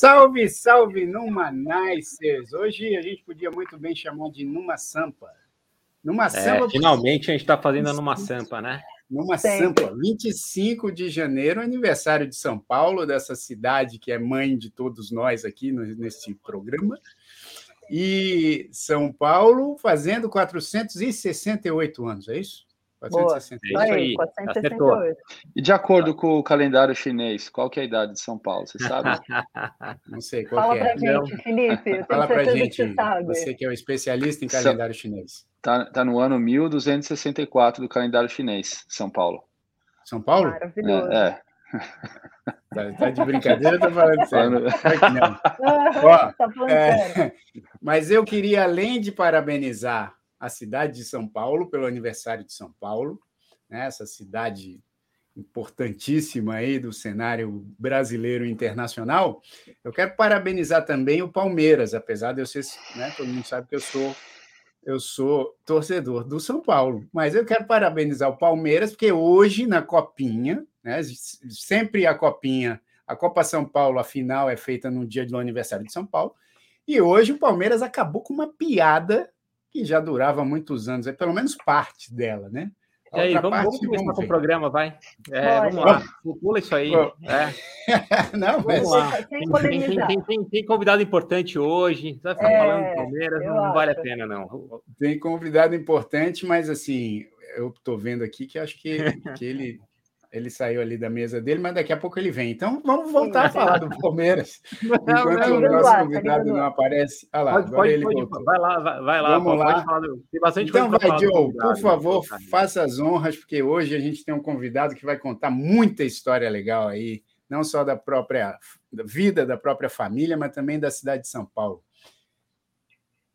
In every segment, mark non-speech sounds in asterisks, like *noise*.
Salve, salve, Numa Nicers! Hoje a gente podia muito bem chamar de Numa Sampa. Numa é, Sampa. Finalmente a gente está fazendo a Numa Sampa, né? Numa Sempre. Sampa, 25 de janeiro, aniversário de São Paulo, dessa cidade que é mãe de todos nós aqui nesse programa. E São Paulo fazendo 468 anos, é isso? 468. Boa, aí, 468. E de acordo com o calendário chinês, qual que é a idade de São Paulo? Você sabe? *laughs* Não sei qual Fala é. pra gente, Felipe. Fala pra gente, que você, você que é o um especialista em calendário chinês. Está tá no ano 1264 do calendário chinês, São Paulo. São Paulo? Maravilhoso. É. é. *laughs* Tá, tá, de brincadeira, *laughs* tá falando sério. Ó, tá é, mas eu queria, além de parabenizar a cidade de São Paulo pelo aniversário de São Paulo, né? essa cidade importantíssima aí do cenário brasileiro e internacional. Eu quero parabenizar também o Palmeiras, apesar de eu ser, né, todo mundo sabe que eu sou eu sou torcedor do São Paulo, mas eu quero parabenizar o Palmeiras porque hoje na Copinha, né, sempre a Copinha, a Copa São Paulo, a final é feita no dia do aniversário de São Paulo, e hoje o Palmeiras acabou com uma piada que já durava muitos anos, é pelo menos parte dela, né? e aí, vamos, parte, vamos começar vamos com o programa, vai. É, vamos lá, pula isso aí. É. *laughs* Não, vamos lá. Tem, tem, tem, tem, convidado importante hoje, vai ficar é, falando do Palmeiras, não, não vale a pena, não. Tem convidado importante, mas assim, eu estou vendo aqui que acho que, que ele ele saiu ali da mesa dele, mas daqui a pouco ele vem. Então vamos voltar a falar do Palmeiras. *laughs* enquanto não, o nosso convidado não aparece. Olha lá, pode, agora pode, ele pode, voltou. Vai lá, vai, vai lá. Vamos lá. Do... Tem bastante então vai, Joe, por favor, faça as honras, porque hoje a gente tem um convidado que vai contar muita história legal aí, não só da própria da vida da própria família, mas também da cidade de São Paulo.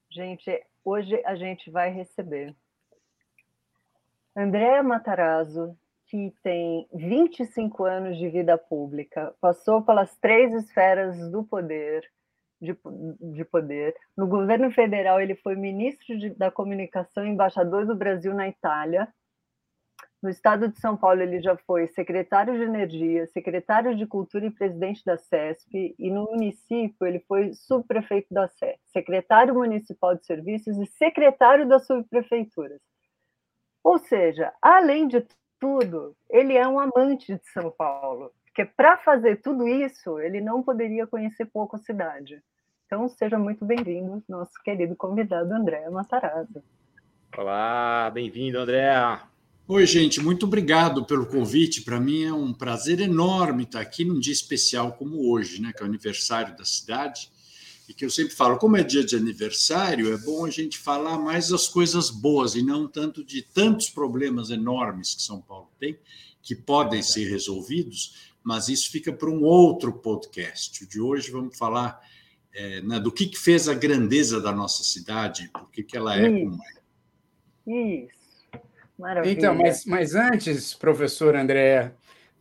Gente, hoje a gente vai receber Andréa Matarazzo, que tem 25 anos de vida pública, passou pelas três esferas do poder, de, de poder. No governo federal, ele foi ministro de, da comunicação e embaixador do Brasil na Itália. No estado de São Paulo, ele já foi secretário de Energia, secretário de Cultura e presidente da CESP, e no município ele foi subprefeito da SE, secretário municipal de serviços e secretário das subprefeituras. Ou seja, além de tudo, ele é um amante de São Paulo, porque para fazer tudo isso, ele não poderia conhecer pouco a cidade. Então, seja muito bem-vindo, nosso querido convidado André Matarazzo. Olá, bem-vindo, André. Oi, gente, muito obrigado pelo convite. Para mim é um prazer enorme estar aqui num dia especial como hoje, né, que é o aniversário da cidade e que eu sempre falo, como é dia de aniversário, é bom a gente falar mais das coisas boas e não tanto de tantos problemas enormes que São Paulo tem, que podem ser resolvidos, mas isso fica para um outro podcast. O de hoje vamos falar é, né, do que, que fez a grandeza da nossa cidade, por que, que ela é isso. como é. Isso. Maravilha. Então, mas, mas antes, professor André,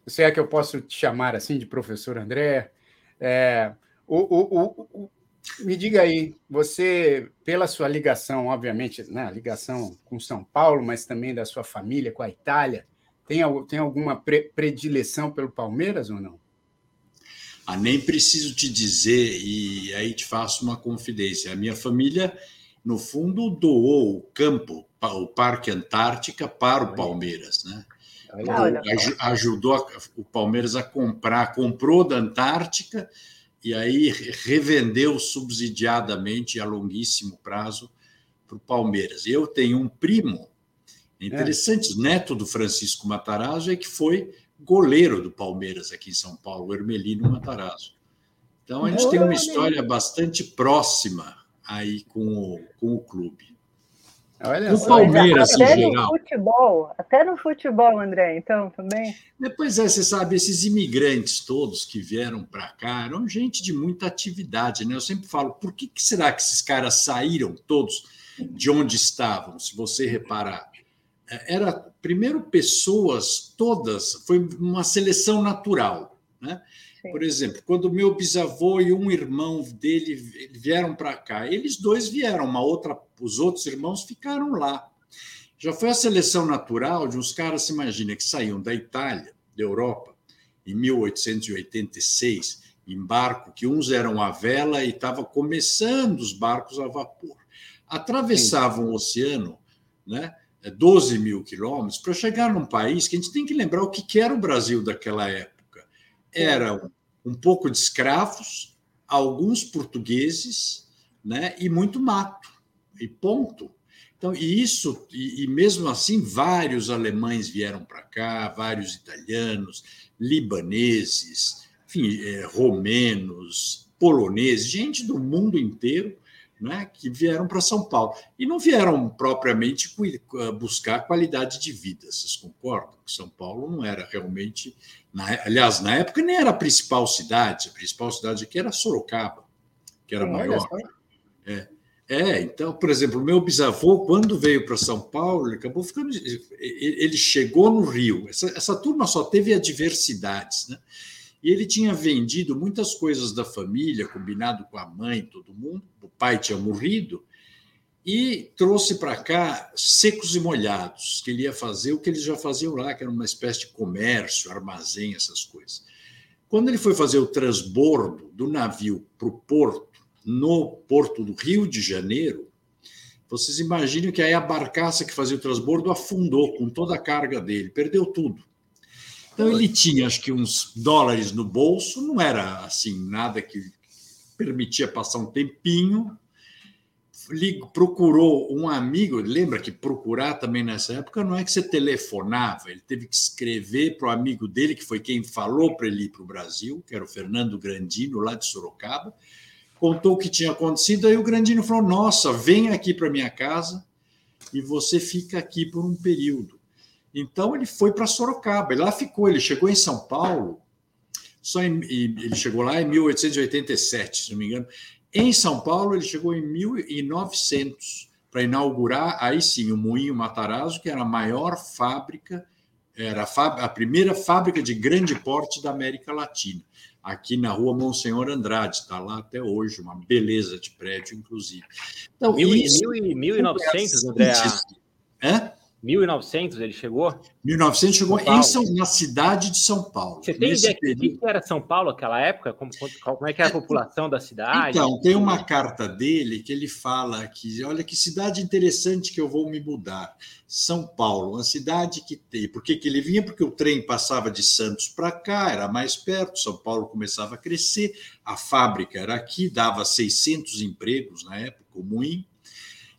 se é que eu posso te chamar assim de professor André, é, o, o, o, me diga aí, você, pela sua ligação, obviamente, né, ligação com São Paulo, mas também da sua família com a Itália, tem, tem alguma pre predileção pelo Palmeiras ou não? Ah, nem preciso te dizer, e aí te faço uma confidência. A minha família, no fundo, doou o campo, o Parque Antártica, para o Palmeiras, né? Olha, ajudou o Palmeiras a comprar, comprou da Antártica e aí revendeu subsidiadamente a longuíssimo prazo para o Palmeiras. Eu tenho um primo interessante, é. neto do Francisco Matarazzo, é que foi goleiro do Palmeiras aqui em São Paulo, o Hermelino Matarazzo. Então a gente tem uma história bastante próxima aí com o, com o clube. Olha o Palmeiras até em geral. No futebol, até no futebol, André, então também. Depois é, você sabe, esses imigrantes todos que vieram para cá eram gente de muita atividade, né? Eu sempre falo, por que, que será que esses caras saíram todos de onde estavam? Se você reparar, é, era primeiro pessoas todas, foi uma seleção natural, né? Por exemplo, quando meu bisavô e um irmão dele vieram para cá, eles dois vieram, uma outra, os outros irmãos ficaram lá. Já foi a seleção natural de uns caras, se imagina, que saíam da Itália, da Europa, em 1886, em barco, que uns eram a vela e estava começando os barcos a vapor. Atravessavam Sim. o oceano, né? 12 mil quilômetros, para chegar num país que a gente tem que lembrar o que era o Brasil daquela época. Eram um pouco de escravos, alguns portugueses, né? e muito mato, e ponto. Então, e isso, e, e mesmo assim, vários alemães vieram para cá, vários italianos, libaneses, enfim, é, romenos, poloneses, gente do mundo inteiro né, que vieram para São Paulo. E não vieram propriamente buscar qualidade de vida, vocês concordam? Que São Paulo não era realmente. Na, aliás, na época nem era a principal cidade, a principal cidade aqui era Sorocaba, que era maior. É. É, então, por exemplo, meu bisavô, quando veio para São Paulo, ele acabou ficando. Ele chegou no Rio. Essa, essa turma só teve adversidades, né? E ele tinha vendido muitas coisas da família, combinado com a mãe, todo mundo. O pai tinha morrido e trouxe para cá secos e molhados, que ele ia fazer o que eles já faziam lá, que era uma espécie de comércio, armazém, essas coisas. Quando ele foi fazer o transbordo do navio para o porto, no porto do Rio de Janeiro, vocês imaginam que aí a barcaça que fazia o transbordo afundou com toda a carga dele, perdeu tudo. Então ele tinha, acho que uns dólares no bolso, não era assim nada que permitia passar um tempinho. Procurou um amigo, lembra que procurar também nessa época não é que você telefonava, ele teve que escrever para o amigo dele, que foi quem falou para ele ir para o Brasil, que era o Fernando Grandino, lá de Sorocaba, contou o que tinha acontecido, aí o Grandino falou: Nossa, vem aqui para minha casa e você fica aqui por um período. Então ele foi para Sorocaba, e lá ficou. Ele chegou em São Paulo, só em, ele chegou lá em 1887, se não me engano. Em São Paulo, ele chegou em 1900 para inaugurar aí sim o Moinho Matarazzo, que era a maior fábrica, era a, a primeira fábrica de grande porte da América Latina, aqui na rua Monsenhor Andrade, está lá até hoje, uma beleza de prédio, inclusive. Então, mil, isso, mil, 1900, André. Hã? 1900 ele chegou? 1900 chegou em São, na cidade de São Paulo. Você tem ideia período... de que era São Paulo naquela época? Como, como é que era a população da cidade? Então, tem uma carta dele que ele fala que, olha que cidade interessante que eu vou me mudar. São Paulo, uma cidade que tem... Por que, que ele vinha? Porque o trem passava de Santos para cá, era mais perto, São Paulo começava a crescer, a fábrica era aqui, dava 600 empregos na época, o Moinho,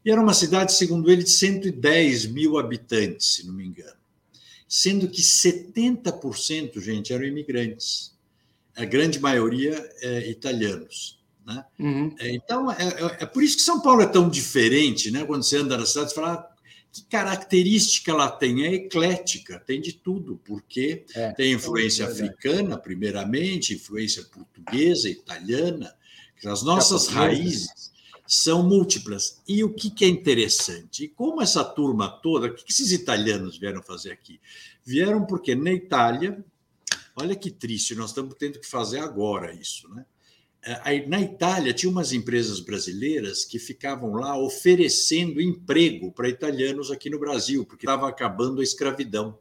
e era uma cidade, segundo ele, de 110 mil habitantes, se não me engano. Sendo que 70%, gente, eram imigrantes. A grande maioria é, italianos. Né? Uhum. É, então, é, é, é, por isso que São Paulo é tão diferente. Né? Quando você anda na cidade, você fala ah, que característica ela tem? É eclética, tem de tudo, porque é, tem influência africana, primeiramente, influência portuguesa, italiana, as nossas raízes são múltiplas. E o que, é interessante? Como essa turma toda, o que esses italianos vieram fazer aqui? Vieram porque na Itália, olha que triste, nós estamos tendo que fazer agora isso, né? É, na Itália, tinha umas empresas brasileiras que ficavam lá oferecendo emprego para italianos aqui no Brasil, porque estava acabando a escravidão.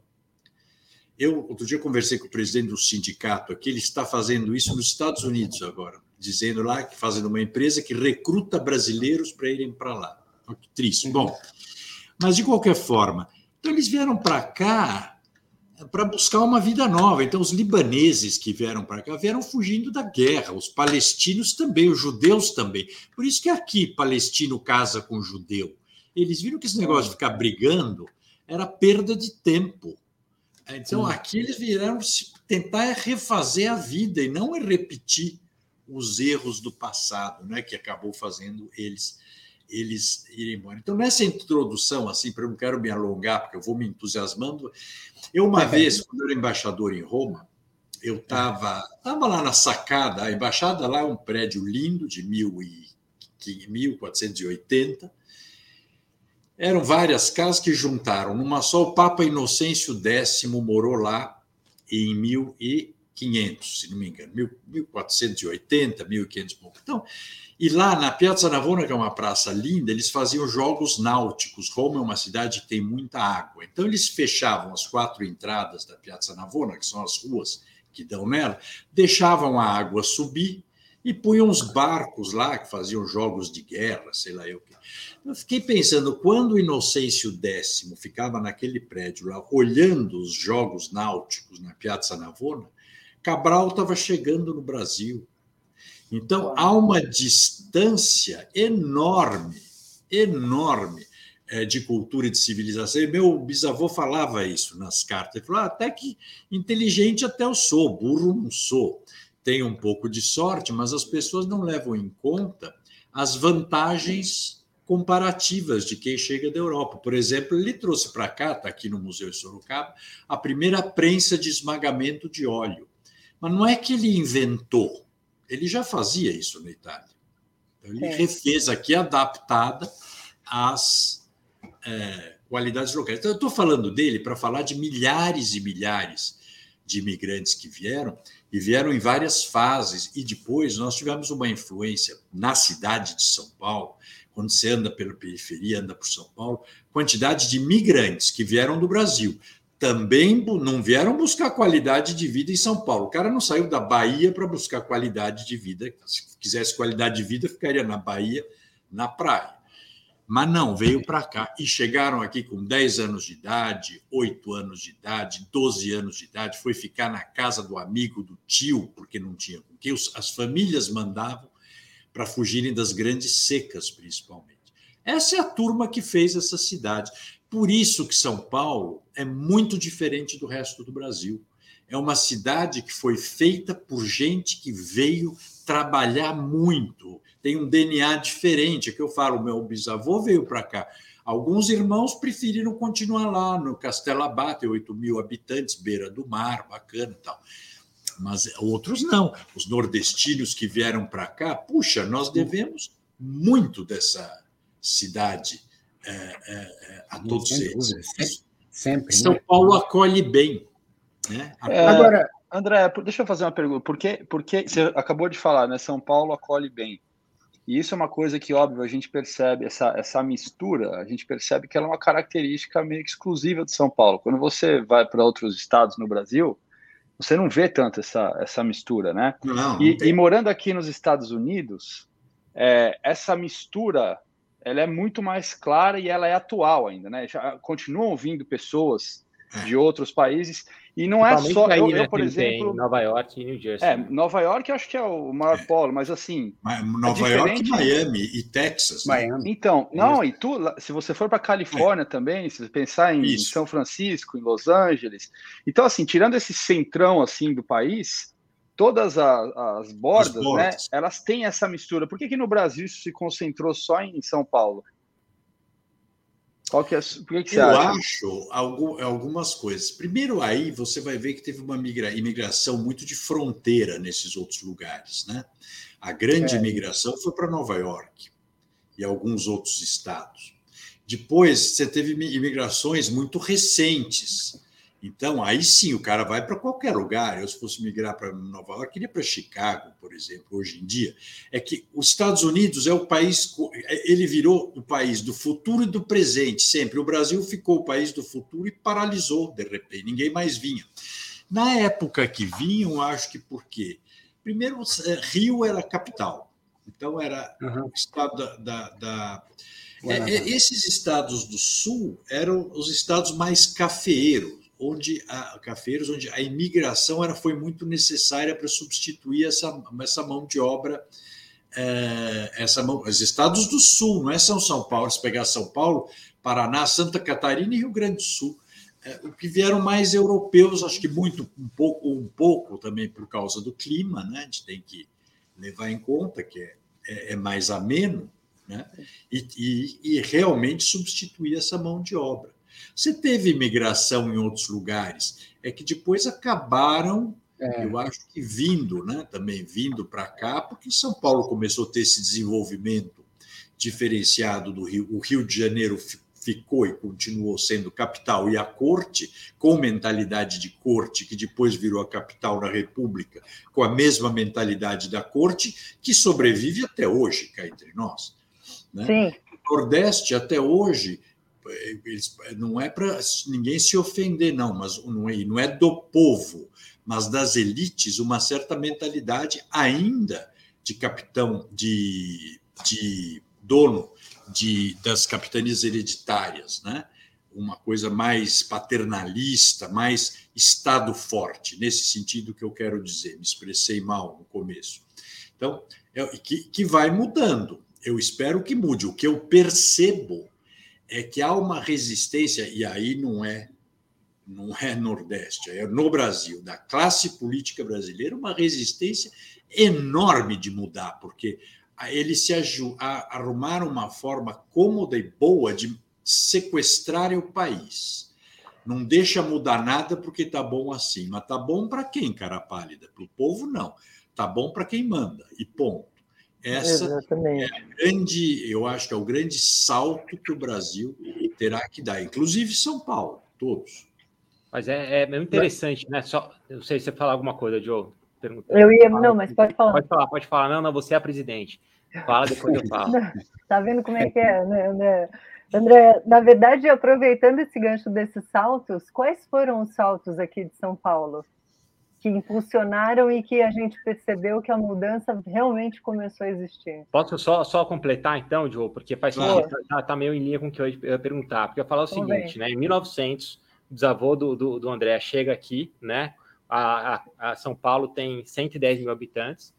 Eu, outro dia, conversei com o presidente do sindicato aqui, ele está fazendo isso nos Estados Unidos agora dizendo lá que fazendo uma empresa que recruta brasileiros para irem para lá. Oh, que triste. Bom, mas de qualquer forma, então eles vieram para cá para buscar uma vida nova. Então, os libaneses que vieram para cá vieram fugindo da guerra, os palestinos também, os judeus também. Por isso que aqui palestino casa com judeu. Eles viram que esse negócio de ficar brigando era perda de tempo. Então, aqui eles vieram tentar refazer a vida e não repetir os erros do passado, né, que acabou fazendo eles eles irem embora. Então, nessa introdução, assim, para eu não quero me alongar, porque eu vou me entusiasmando, eu uma vez, quando eu era embaixador em Roma, eu estava tava lá na sacada, a embaixada lá é um prédio lindo de mil e, 1480, eram várias casas que juntaram numa só. O Papa Inocêncio X morou lá em mil e 500, se não me engano, 1480, 1500 Então, e lá na Piazza Navona, que é uma praça linda, eles faziam jogos náuticos. Roma é uma cidade que tem muita água. Então, eles fechavam as quatro entradas da Piazza Navona, que são as ruas que dão nela, deixavam a água subir e punham uns barcos lá que faziam jogos de guerra, sei lá eu que. Eu fiquei pensando, quando o Inocêncio X ficava naquele prédio lá, olhando os jogos náuticos na Piazza Navona, Cabral estava chegando no Brasil. Então, há uma distância enorme, enorme é, de cultura e de civilização. E meu bisavô falava isso nas cartas. Ele falou: ah, até que inteligente até eu sou, burro não sou. Tenho um pouco de sorte, mas as pessoas não levam em conta as vantagens comparativas de quem chega da Europa. Por exemplo, ele trouxe para cá, está aqui no Museu de Sorocaba, a primeira prensa de esmagamento de óleo. Mas não é que ele inventou, ele já fazia isso na Itália. Então, ele é. refez aqui, adaptada às é, qualidades locais. Então, eu estou falando dele para falar de milhares e milhares de imigrantes que vieram, e vieram em várias fases, e depois nós tivemos uma influência na cidade de São Paulo, quando você anda pela periferia, anda por São Paulo, quantidade de imigrantes que vieram do Brasil. Também não vieram buscar qualidade de vida em São Paulo. O cara não saiu da Bahia para buscar qualidade de vida. Se quisesse qualidade de vida, ficaria na Bahia, na praia. Mas não, veio para cá e chegaram aqui com 10 anos de idade, 8 anos de idade, 12 anos de idade, foi ficar na casa do amigo, do tio, porque não tinha com quem. As famílias mandavam para fugirem das grandes secas, principalmente. Essa é a turma que fez essa cidade. Por isso que São Paulo é muito diferente do resto do Brasil. É uma cidade que foi feita por gente que veio trabalhar muito, tem um DNA diferente. É que eu falo, meu bisavô veio para cá. Alguns irmãos preferiram continuar lá no Castelo Abate, 8 mil habitantes, beira do mar, bacana e tal. Mas outros não. Os nordestinos que vieram para cá, puxa, nós devemos muito dessa cidade é, é, é, a todos eles. Sempre. sempre São né? Paulo acolhe bem. Né? É, Agora, André, deixa eu fazer uma pergunta. Por que, por que você acabou de falar, né? São Paulo acolhe bem. E isso é uma coisa que, óbvio, a gente percebe, essa, essa mistura, a gente percebe que ela é uma característica meio exclusiva de São Paulo. Quando você vai para outros estados no Brasil, você não vê tanto essa, essa mistura, né? Não, não e, e, morando aqui nos Estados Unidos, é, essa mistura ela é muito mais clara e ela é atual ainda, né? Já continuam vindo pessoas é. de outros países e não é só. Aí, eu, né, eu, por exemplo. Nova York e New Jersey. É, Nova York eu acho que é o maior é. polo, mas assim. Nova é York, Miami e Texas. Né? Miami. Então, não, e tu, se você for para Califórnia é. também, se você pensar em Isso. São Francisco, em Los Angeles. Então, assim, tirando esse centrão assim do país, todas as, as, bordas, as bordas, né, elas têm essa mistura. Por que, que no Brasil isso se concentrou só em São Paulo? Qual que é, que que Eu acha? acho algumas coisas. Primeiro, aí você vai ver que teve uma imigração muito de fronteira nesses outros lugares. Né? A grande é. imigração foi para Nova York e alguns outros estados. Depois, você teve imigrações muito recentes então, aí sim, o cara vai para qualquer lugar. Eu, se fosse migrar para Nova York, iria para Chicago, por exemplo, hoje em dia. É que os Estados Unidos é o país, ele virou o país do futuro e do presente, sempre. O Brasil ficou o país do futuro e paralisou, de repente, ninguém mais vinha. Na época que vinham, acho que por quê? Primeiro, é, Rio era capital, então era uhum. o estado da. da, da é, é, esses estados do sul eram os estados mais cafeeiros onde a cafeiros, onde a imigração era, foi muito necessária para substituir essa, essa mão de obra, é, essa mão, os estados do sul, não é São São Paulo, se pegar São Paulo, Paraná, Santa Catarina e Rio Grande do Sul. É, o que vieram mais europeus, acho que muito, um pouco, um pouco também por causa do clima, né? A gente tem que levar em conta que é, é, é mais ameno, né? E, e, e realmente substituir essa mão de obra. Você teve imigração em outros lugares, é que depois acabaram, é. eu acho que vindo, né, também vindo para cá, porque São Paulo começou a ter esse desenvolvimento diferenciado do Rio. O Rio de Janeiro ficou e continuou sendo capital e a corte, com mentalidade de corte, que depois virou a capital da República, com a mesma mentalidade da corte, que sobrevive até hoje cá entre nós. Né? Sim. O Nordeste, até hoje, eles, não é para ninguém se ofender, não, mas não é, não é do povo, mas das elites, uma certa mentalidade ainda de capitão, de, de dono de, das capitanias hereditárias, né? uma coisa mais paternalista, mais Estado forte, nesse sentido que eu quero dizer, me expressei mal no começo. Então, é, que, que vai mudando. Eu espero que mude. O que eu percebo é que há uma resistência, e aí não é não é Nordeste, é no Brasil, da classe política brasileira, uma resistência enorme de mudar, porque eles se arrumaram uma forma cômoda e boa de sequestrarem o país. Não deixa mudar nada porque está bom assim. Mas está bom para quem, cara pálida? Para o povo, não. Está bom para quem manda, e ponto. Essa Exatamente. é a grande, eu acho que é o grande salto que o Brasil terá que dar, inclusive São Paulo, todos. Mas é, é interessante, né? Só, não sei se você falar alguma coisa, Joe. Eu ia, não, mas pode falar. Pode falar, pode falar. Não, não, você é a presidente. Fala, depois eu falo. *laughs* tá vendo como é que é, né, André? André, na verdade, aproveitando esse gancho desses saltos, quais foram os saltos aqui de São Paulo? Que impulsionaram e que a gente percebeu que a mudança realmente começou a existir. Posso só, só completar, então, Joe, porque faz claro. tá, tá, meio em linha com o que eu ia perguntar. Porque eu ia falar o Tudo seguinte, né? Em 1900, o bisavô do, do, do André chega aqui, né? A, a, a, São Paulo tem 110 mil habitantes,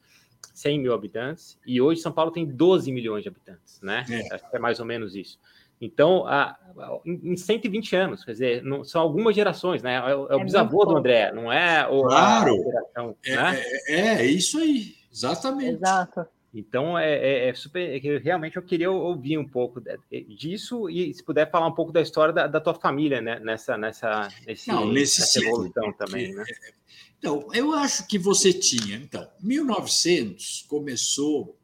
100 mil habitantes, e hoje São Paulo tem 12 milhões de habitantes, né? É, é mais ou menos isso. Então, a, a, em 120 anos, quer dizer, não, são algumas gerações, né? É, é o é bisavô do André, não é o, claro. a geração. É, né? é, é, é, isso aí, exatamente. Exato. Então, é, é, é super. realmente eu queria ouvir um pouco disso e, se puder, falar um pouco da história da, da tua família, né? Nessa, nessa, nesse, não, nesse nessa evolução também, né? Então, eu acho que você tinha. Então, 1900 começou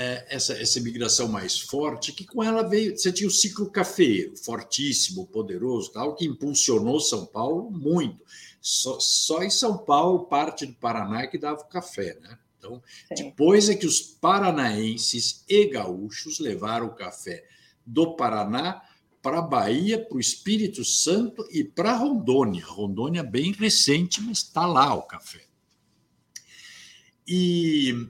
é, essa, essa imigração mais forte, que com ela veio. Você tinha o ciclo cafeiro, fortíssimo, poderoso, tal, que impulsionou São Paulo muito. Só, só em São Paulo, parte do Paraná, é que dava o café, né? Então, Sim. depois é que os paranaenses e gaúchos levaram o café do Paraná para a Bahia, para o Espírito Santo e para Rondônia. Rondônia bem recente, mas está lá o café. E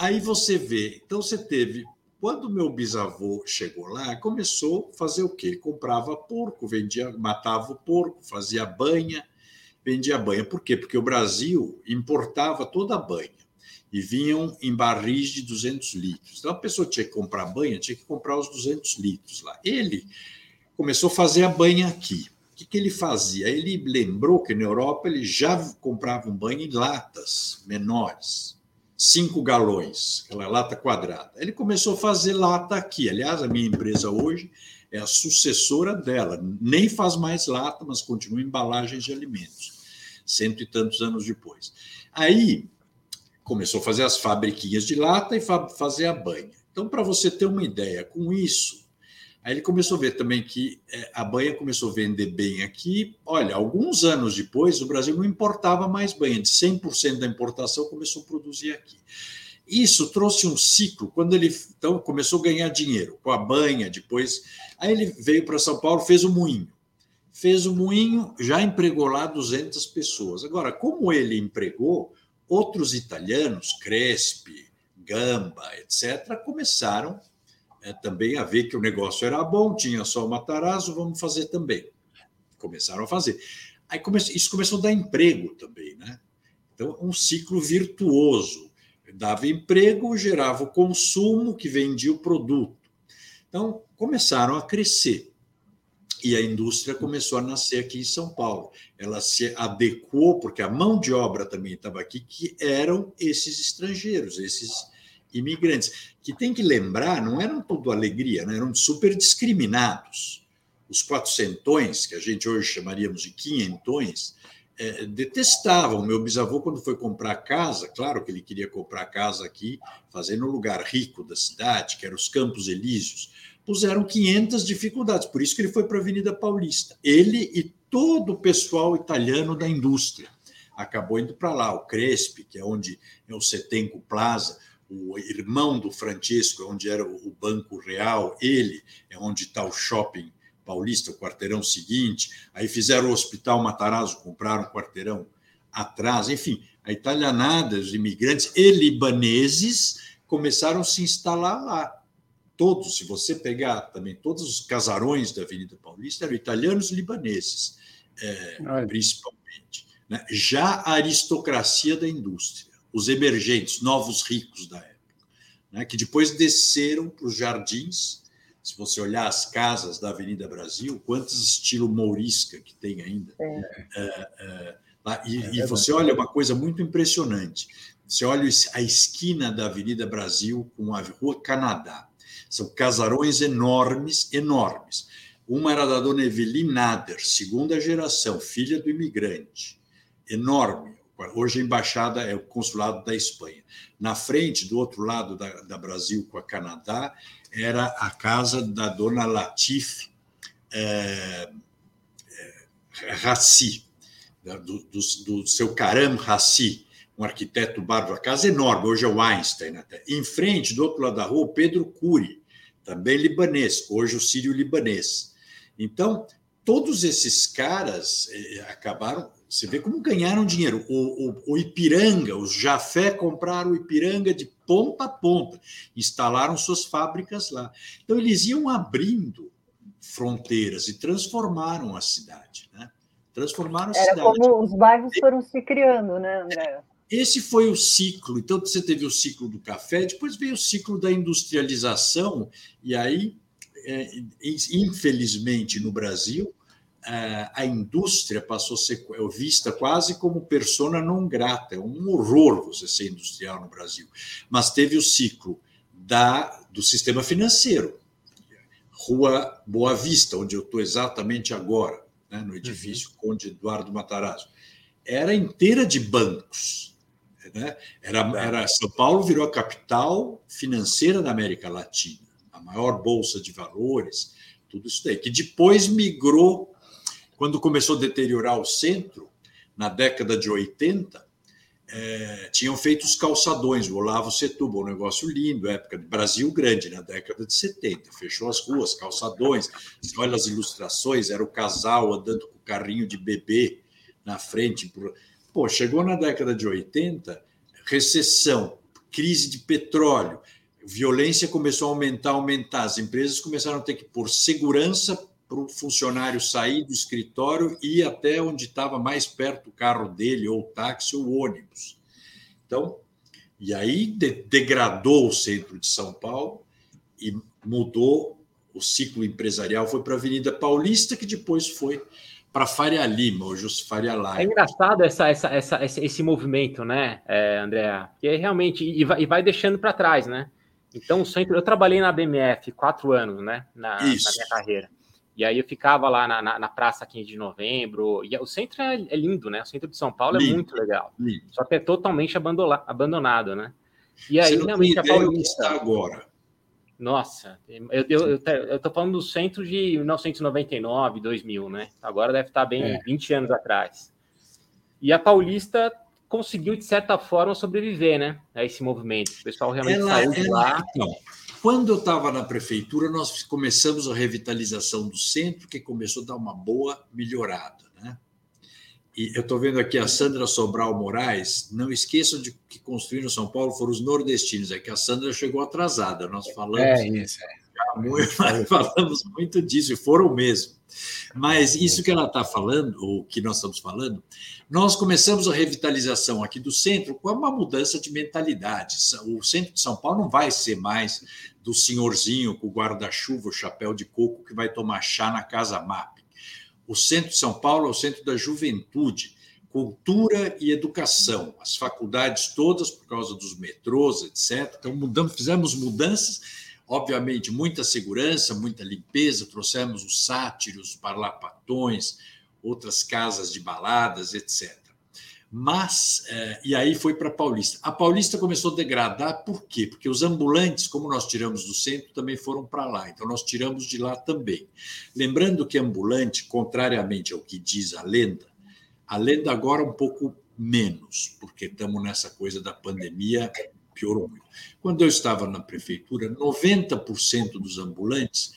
Aí você vê, então você teve, quando meu bisavô chegou lá, começou a fazer o quê? Comprava porco, vendia, matava o porco, fazia banha, vendia banha. Por quê? Porque o Brasil importava toda a banha e vinham em barris de 200 litros. Então a pessoa tinha que comprar banha, tinha que comprar os 200 litros lá. Ele começou a fazer a banha aqui. O que, que ele fazia? Ele lembrou que na Europa ele já comprava um banho em latas menores cinco galões, aquela lata quadrada. Ele começou a fazer lata aqui. Aliás, a minha empresa hoje é a sucessora dela. Nem faz mais lata, mas continua embalagens de alimentos, cento e tantos anos depois. Aí começou a fazer as fabriquinhas de lata e fazer a banha. Então, para você ter uma ideia, com isso, Aí ele começou a ver também que é, a banha começou a vender bem aqui. Olha, alguns anos depois, o Brasil não importava mais banha, de 100% da importação começou a produzir aqui. Isso trouxe um ciclo, quando ele então, começou a ganhar dinheiro com a banha, depois. Aí ele veio para São Paulo, fez o moinho. Fez o moinho, já empregou lá 200 pessoas. Agora, como ele empregou, outros italianos, Crespi, Gamba, etc., começaram é, também a ver que o negócio era bom, tinha só o Matarazzo, vamos fazer também. Começaram a fazer. Aí isso começou a dar emprego também, né? Então, um ciclo virtuoso. Dava emprego, gerava o consumo que vendia o produto. Então, começaram a crescer. E a indústria começou a nascer aqui em São Paulo. Ela se adequou, porque a mão de obra também estava aqui, que eram esses estrangeiros, esses imigrantes, que tem que lembrar, não eram tudo alegria, né? eram super discriminados. Os quatrocentões, que a gente hoje chamaríamos de quinhentões, é, detestavam. Meu bisavô, quando foi comprar casa, claro que ele queria comprar casa aqui, fazendo um lugar rico da cidade, que eram os Campos Elíseos, puseram 500 dificuldades, por isso que ele foi para a Avenida Paulista. Ele e todo o pessoal italiano da indústria acabou indo para lá, o Crespi, que é onde é o Setenco Plaza, o irmão do Francisco, onde era o Banco Real, ele é onde está o shopping Paulista, o quarteirão seguinte, aí fizeram o Hospital Matarazzo, compraram o quarteirão atrás, enfim, a italianada, os imigrantes e libaneses começaram a se instalar lá. Todos, se você pegar também todos os casarões da Avenida Paulista, eram italianos e libaneses, é, principalmente. Né? Já a aristocracia da indústria, os emergentes, novos ricos da época, né? que depois desceram para os jardins. Se você olhar as casas da Avenida Brasil, quantos estilo mourisca que tem ainda. É. É, é e, é e você olha uma coisa muito impressionante. Você olha a esquina da Avenida Brasil com a Rua Canadá. São casarões enormes, enormes. Uma era da dona Evelyn Nader, segunda geração, filha do imigrante. Enorme. Hoje a embaixada é o consulado da Espanha. Na frente, do outro lado da, da Brasil com a Canadá, era a casa da dona Latif é, é, Rassi, do, do, do seu Karam Rassi, um arquiteto bárbaro, a casa enorme, hoje é o Einstein até. Em frente, do outro lado da rua, Pedro Cury, também libanês, hoje o sírio-libanês. Então, todos esses caras eh, acabaram. Você vê como ganharam dinheiro. O, o, o, Ipiranga, os Jafé compraram o Ipiranga de ponta a ponta, instalaram suas fábricas lá. Então, eles iam abrindo fronteiras e transformaram a cidade. Né? Transformaram a Era cidade. como os bairros foram se criando, né, André? Esse foi o ciclo. Então, você teve o ciclo do café, depois veio o ciclo da industrialização, e aí, é, infelizmente, no Brasil, a indústria passou a ser vista quase como persona não grata. É um horror você ser industrial no Brasil. Mas teve o ciclo da, do sistema financeiro. Rua Boa Vista, onde eu estou exatamente agora, né, no edifício uhum. Conde Eduardo Matarazzo, era inteira de bancos né? Era, era, São Paulo virou a capital financeira da América Latina, a maior bolsa de valores, tudo isso daí, que depois migrou, quando começou a deteriorar o centro, na década de 80, é, tinham feito os calçadões, o Olavo Setúbal, um negócio lindo, época de Brasil Grande, na década de 70. Fechou as ruas, calçadões, olha as ilustrações, era o casal andando com o carrinho de bebê na frente. Pô, chegou na década de 80, recessão, crise de petróleo, violência começou a aumentar, aumentar. As empresas começaram a ter que pôr segurança para o funcionário sair do escritório e ir até onde estava mais perto o carro dele, ou táxi, ou ônibus. Então, e aí de, degradou o centro de São Paulo e mudou o ciclo empresarial, foi para a Avenida Paulista, que depois foi para Faria Lima, hoje os Faria Lima. É engraçado essa, essa, essa, esse movimento, né, é, André? Que é realmente e vai, e vai deixando para trás, né? Então, sempre eu trabalhei na BMF quatro anos, né, na, na minha carreira. E aí eu ficava lá na, na, na, Praça 15 de Novembro. E o centro é, é, lindo, né? O centro de São Paulo é lindo, muito legal. Lindo. Só que é totalmente abandonado, né? E aí, realmente, a Paulista... está agora. Nossa, eu, eu, eu, eu tô falando do centro de 1999, 2000, né? Agora deve estar bem é. 20 anos atrás. E a Paulista conseguiu, de certa forma, sobreviver, né? A esse movimento. O pessoal realmente ela, saiu de lá. Então, quando eu estava na prefeitura, nós começamos a revitalização do centro, que começou a dar uma boa melhorada. E eu estou vendo aqui a Sandra Sobral Moraes. Não esqueçam de que construíram São Paulo foram os nordestinos. É que a Sandra chegou atrasada. Nós falamos. É isso. É. Muito, *laughs* falamos muito disso, e foram mesmo. Mas isso que ela está falando, ou que nós estamos falando, nós começamos a revitalização aqui do centro com uma mudança de mentalidade. O centro de São Paulo não vai ser mais do senhorzinho com o guarda-chuva, o chapéu de coco que vai tomar chá na casa MAP. O centro de São Paulo é o centro da juventude, cultura e educação. As faculdades todas, por causa dos metrôs, etc. Então, mudamos, fizemos mudanças, obviamente, muita segurança, muita limpeza, trouxemos os sátiros, parlapatões, outras casas de baladas, etc. Mas, é, e aí foi para a Paulista. A Paulista começou a degradar, por quê? Porque os ambulantes, como nós tiramos do centro, também foram para lá. Então, nós tiramos de lá também. Lembrando que ambulante, contrariamente ao que diz a lenda, a lenda agora é um pouco menos, porque estamos nessa coisa da pandemia, piorou muito. Quando eu estava na prefeitura, 90% dos ambulantes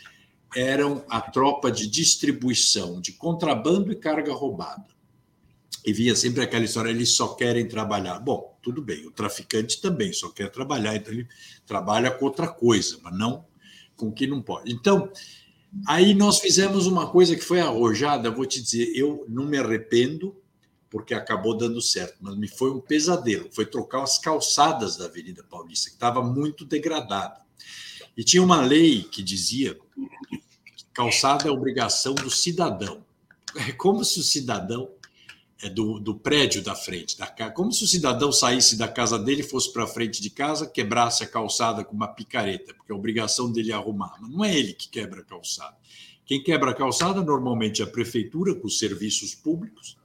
eram a tropa de distribuição de contrabando e carga roubada. E via sempre aquela história, eles só querem trabalhar. Bom, tudo bem, o traficante também só quer trabalhar, então ele trabalha com outra coisa, mas não com o que não pode. Então, aí nós fizemos uma coisa que foi arrojada, vou te dizer, eu não me arrependo, porque acabou dando certo, mas me foi um pesadelo. Foi trocar as calçadas da Avenida Paulista, que estava muito degradada. E tinha uma lei que dizia que calçada é obrigação do cidadão. É como se o cidadão do, do prédio da frente da casa, como se o cidadão saísse da casa dele, fosse para frente de casa, quebrasse a calçada com uma picareta, porque a obrigação dele é arrumar. Mas não é ele que quebra a calçada. Quem quebra a calçada normalmente é a prefeitura com os serviços públicos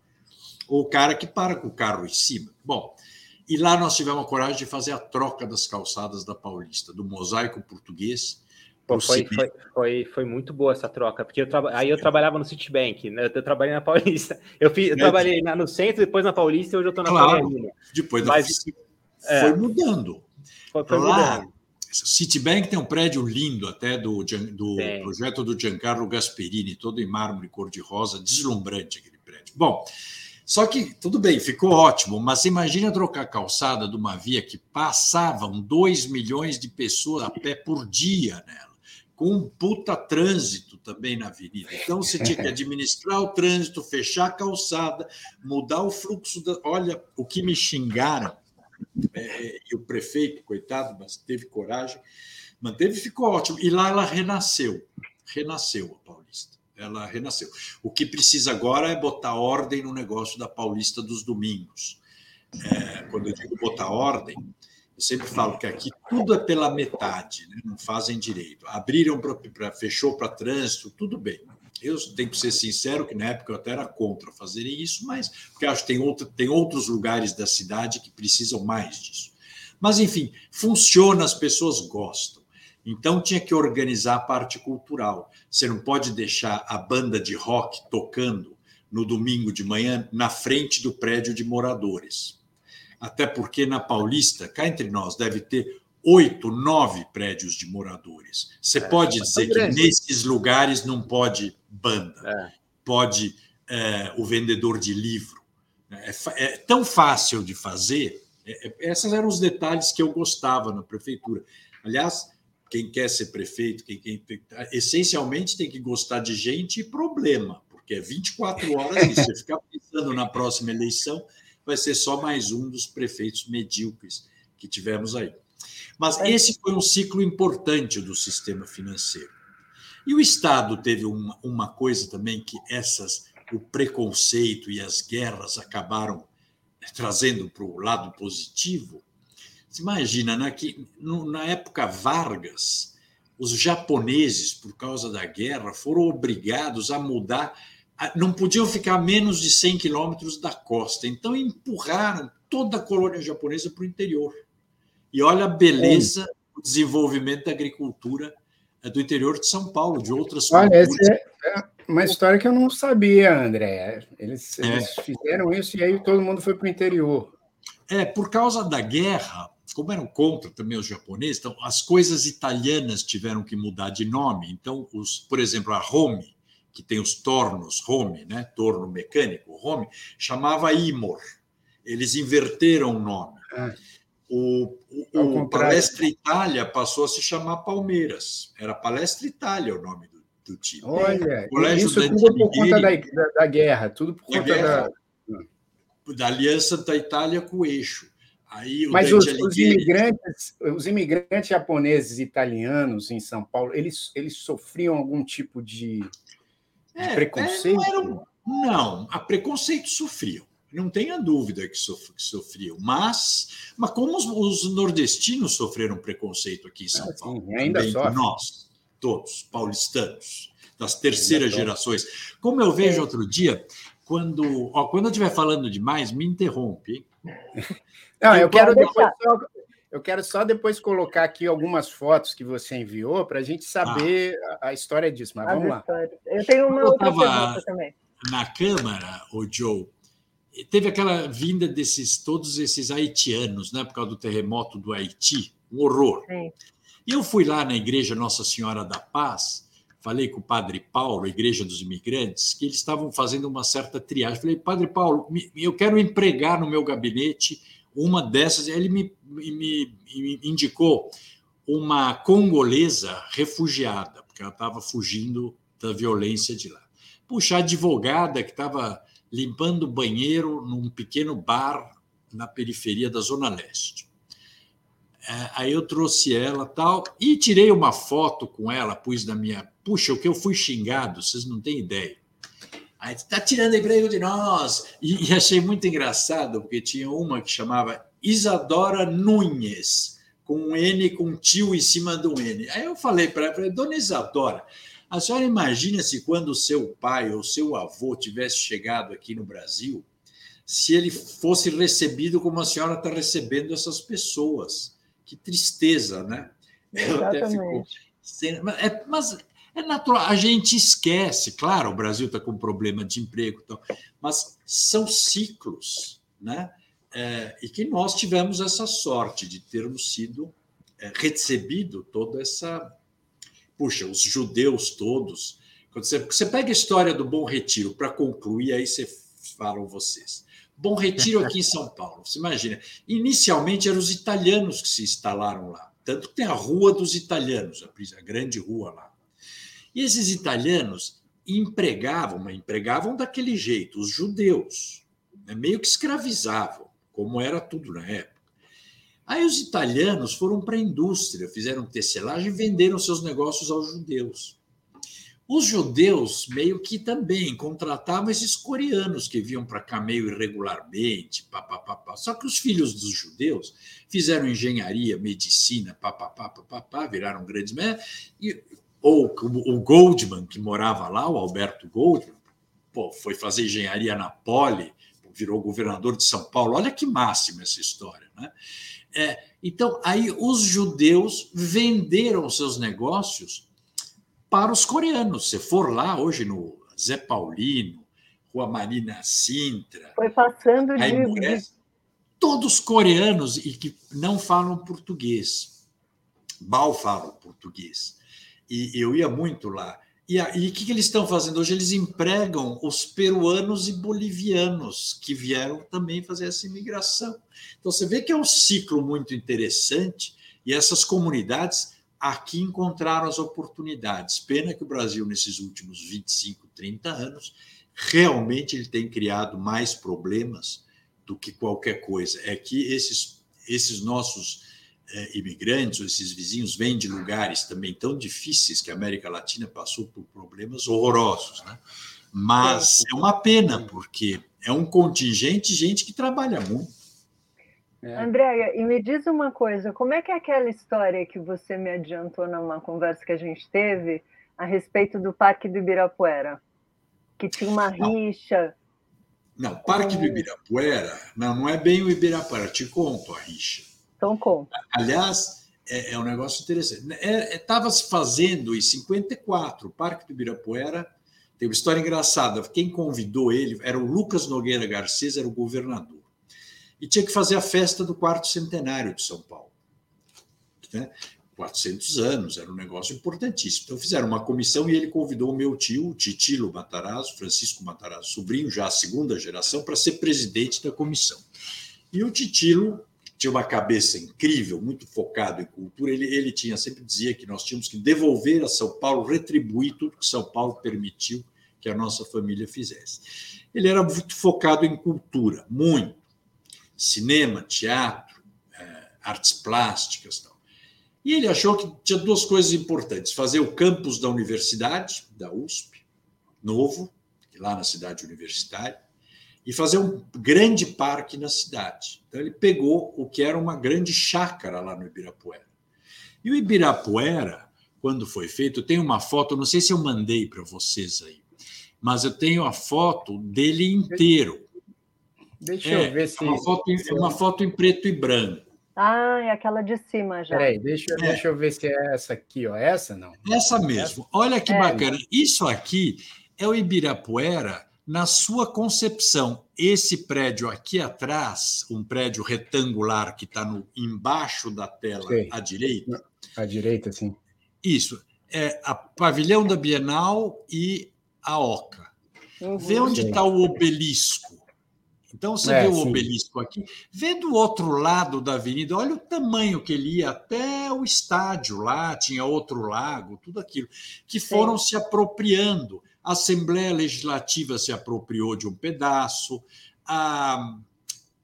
ou o cara que para com o carro em cima. Bom, e lá nós tivemos a coragem de fazer a troca das calçadas da Paulista, do mosaico português. Pô, foi, foi, foi, foi, muito boa essa troca, porque eu tra... aí eu trabalhava no Citibank, né? eu trabalhei na Paulista. Eu, fiz, eu é, trabalhei na, no centro, depois na Paulista e hoje eu estou na claro, Depois da Mas, é, foi mudando. Foi, foi lá, mudando. Citibank tem um prédio lindo até do, do projeto do Giancarlo Gasperini, todo em mármore cor-de-rosa, deslumbrante aquele prédio. Bom, só que, tudo bem, ficou ótimo, mas imagina trocar a calçada de uma via que passavam 2 milhões de pessoas a pé por dia nela, com um puta trânsito também na avenida. Então, você tinha que administrar o trânsito, fechar a calçada, mudar o fluxo. Da... Olha, o que me xingaram, é, e o prefeito, coitado, mas teve coragem, manteve, ficou ótimo. E lá ela renasceu, renasceu a Paulista ela renasceu. O que precisa agora é botar ordem no negócio da Paulista dos Domingos. É, quando eu digo botar ordem, eu sempre falo que aqui tudo é pela metade, né? não fazem direito. Abriram para fechou para trânsito, tudo bem. Eu tenho que ser sincero que na época eu até era contra fazerem isso, mas porque acho que tem, outro, tem outros lugares da cidade que precisam mais disso. Mas, enfim, funciona, as pessoas gostam. Então tinha que organizar a parte cultural. Você não pode deixar a banda de rock tocando no domingo de manhã na frente do prédio de moradores. Até porque na Paulista, cá entre nós, deve ter oito, nove prédios de moradores. Você é, pode dizer que nesses lugares não pode banda, é. pode é, o vendedor de livro. É, é tão fácil de fazer. É, é, esses eram os detalhes que eu gostava na prefeitura. Aliás, quem quer ser prefeito, quem, quem essencialmente tem que gostar de gente e problema, porque é 24 horas e você ficar pensando na próxima eleição, vai ser só mais um dos prefeitos medíocres que tivemos aí. Mas é. esse foi um ciclo importante do sistema financeiro. E o Estado teve uma, uma coisa também que essas o preconceito e as guerras acabaram trazendo para o lado positivo, você imagina, né, que na época Vargas, os japoneses, por causa da guerra, foram obrigados a mudar, não podiam ficar menos de 100 quilômetros da costa. Então, empurraram toda a colônia japonesa para o interior. E olha a beleza, o desenvolvimento da agricultura é do interior de São Paulo, de outras Olha, essa é, é uma história que eu não sabia, André. Eles, eles é. fizeram isso e aí todo mundo foi para o interior. É, por causa da guerra, como eram contra também os japoneses, então as coisas italianas tiveram que mudar de nome. Então, os, por exemplo, a Home, que tem os tornos Home, né, torno mecânico Home, chamava Imor. Eles inverteram o nome. É. O, o, o Palestra Itália passou a se chamar Palmeiras. Era Palestra Itália o nome do, do time. Olha, isso tudo por conta da, da, da, guerra, tudo por conta da, da aliança da Itália com o eixo. Aí, Mas os, os, imigrantes, os imigrantes japoneses e italianos em São Paulo, eles, eles sofriam algum tipo de é, preconceito? É, não, não, a preconceito sofriam. Não tenha dúvida que, sof, que sofriam, mas, mas como os, os, nordestinos sofreram preconceito aqui em São ah, Paulo, sim, ainda sofrem. nós, todos, paulistanos, das terceiras gerações. Como eu vejo é. outro dia, quando, ó, quando eu estiver falando demais, me interrompe. *laughs* Não, eu, eu quero depois só, eu quero só depois colocar aqui algumas fotos que você enviou para a gente saber ah. a, a, história disso. Mas As vamos lá. Eu tenho uma eu outra pergunta também. Na Câmara, o Joe, teve aquela vinda desses todos esses haitianos, né, por causa do terremoto do Haiti, um horror. Sim. E eu fui lá na igreja Nossa Senhora da Paz falei com o Padre Paulo, Igreja dos Imigrantes, que eles estavam fazendo uma certa triagem. Falei, Padre Paulo, eu quero empregar no meu gabinete uma dessas. Ele me, me, me indicou uma congolesa refugiada, porque ela estava fugindo da violência de lá. Puxa, advogada que estava limpando banheiro num pequeno bar na periferia da Zona Leste. É, aí eu trouxe ela tal e tirei uma foto com ela, pus na minha. Puxa, o que eu fui xingado, vocês não têm ideia. Aí está tirando emprego de nós. E, e, achei muito engraçado, porque tinha uma que chamava Isadora Nunes, com um N com um tio em cima do N. Aí eu falei para ela, Dona Isadora, a senhora imagina se quando o seu pai ou seu avô tivesse chegado aqui no Brasil, se ele fosse recebido como a senhora está recebendo essas pessoas. Que tristeza, né? Exatamente. É, mas é natural, a gente esquece, claro, o Brasil está com problema de emprego, então, mas são ciclos, né? É, e que nós tivemos essa sorte de termos sido é, recebido toda essa. Puxa, os judeus todos. Quando você, você pega a história do Bom Retiro para concluir, aí você falam vocês. Bom Retiro aqui em São Paulo. Você imagina, inicialmente eram os italianos que se instalaram lá. Tanto que tem a Rua dos Italianos, a grande rua lá. E esses italianos empregavam, mas empregavam daquele jeito, os judeus, né? meio que escravizavam, como era tudo na época. Aí os italianos foram para a indústria, fizeram tecelagem e venderam seus negócios aos judeus. Os judeus meio que também contratavam esses coreanos que vinham para cá meio irregularmente, pá, pá, pá, pá. só que os filhos dos judeus fizeram engenharia, medicina, pá, pá, pá, pá, pá, pá viraram grandes e ou o Goldman que morava lá, o Alberto Goldman, pô, foi fazer engenharia na Poli, virou governador de São Paulo. Olha que máxima essa história, né? É, então aí os judeus venderam seus negócios para os coreanos. Se for lá hoje no Zé Paulino, Rua Marina Sintra. Foi passando de. todos coreanos e que não falam português. Mal falam português. E eu ia muito lá. E o que, que eles estão fazendo hoje? Eles empregam os peruanos e bolivianos que vieram também fazer essa imigração. Então você vê que é um ciclo muito interessante e essas comunidades aqui encontraram as oportunidades. Pena que o Brasil, nesses últimos 25, 30 anos, realmente ele tem criado mais problemas do que qualquer coisa. É que esses, esses nossos imigrantes, ou esses vizinhos, vêm de lugares também tão difíceis que a América Latina passou por problemas horrorosos. Né? Mas é uma pena, porque é um contingente de gente que trabalha muito é. Andréia, e me diz uma coisa, como é que é aquela história que você me adiantou numa conversa que a gente teve a respeito do Parque do Ibirapuera? Que tinha uma não. rixa. Não, o Parque com... do Ibirapuera, não, não é bem o Ibirapuera, te conto a rixa. Então conta. Aliás, é, é um negócio interessante. Estava é, é, se fazendo em 54, o Parque do Ibirapuera tem uma história engraçada. Quem convidou ele era o Lucas Nogueira Garcês, era o governador e tinha que fazer a festa do quarto centenário de São Paulo. Né? 400 anos, era um negócio importantíssimo. Então fizeram uma comissão e ele convidou o meu tio, Titilo Matarazzo, Francisco Matarazzo, sobrinho já a segunda geração, para ser presidente da comissão. E o Titilo tinha uma cabeça incrível, muito focado em cultura. Ele, ele tinha sempre dizia que nós tínhamos que devolver a São Paulo, retribuir tudo que São Paulo permitiu que a nossa família fizesse. Ele era muito focado em cultura, muito cinema, teatro, é, artes plásticas. Tal. E ele achou que tinha duas coisas importantes: fazer o campus da universidade, da USP, novo, lá na cidade universitária, e fazer um grande parque na cidade. Então, ele pegou o que era uma grande chácara lá no Ibirapuera. E o Ibirapuera, quando foi feito, tem uma foto, não sei se eu mandei para vocês aí, mas eu tenho a foto dele inteiro. Deixa é, eu ver se. É uma, foto, é uma foto em preto e branco. Ah, é aquela de cima já. Peraí, deixa, é. deixa eu ver se é essa aqui, ó. Essa não? Essa mesmo. Olha que é. bacana. Isso aqui é o Ibirapuera na sua concepção. Esse prédio aqui atrás, um prédio retangular que está embaixo da tela Sei. à direita. À direita, sim. Isso. é a pavilhão da Bienal e a Oca. Uhum, Vê onde está o obelisco. Então você é, vê o sim. obelisco aqui, vê do outro lado da avenida, olha o tamanho que ele ia até o estádio lá, tinha outro lago, tudo aquilo, que foram sim. se apropriando. A Assembleia Legislativa se apropriou de um pedaço, a,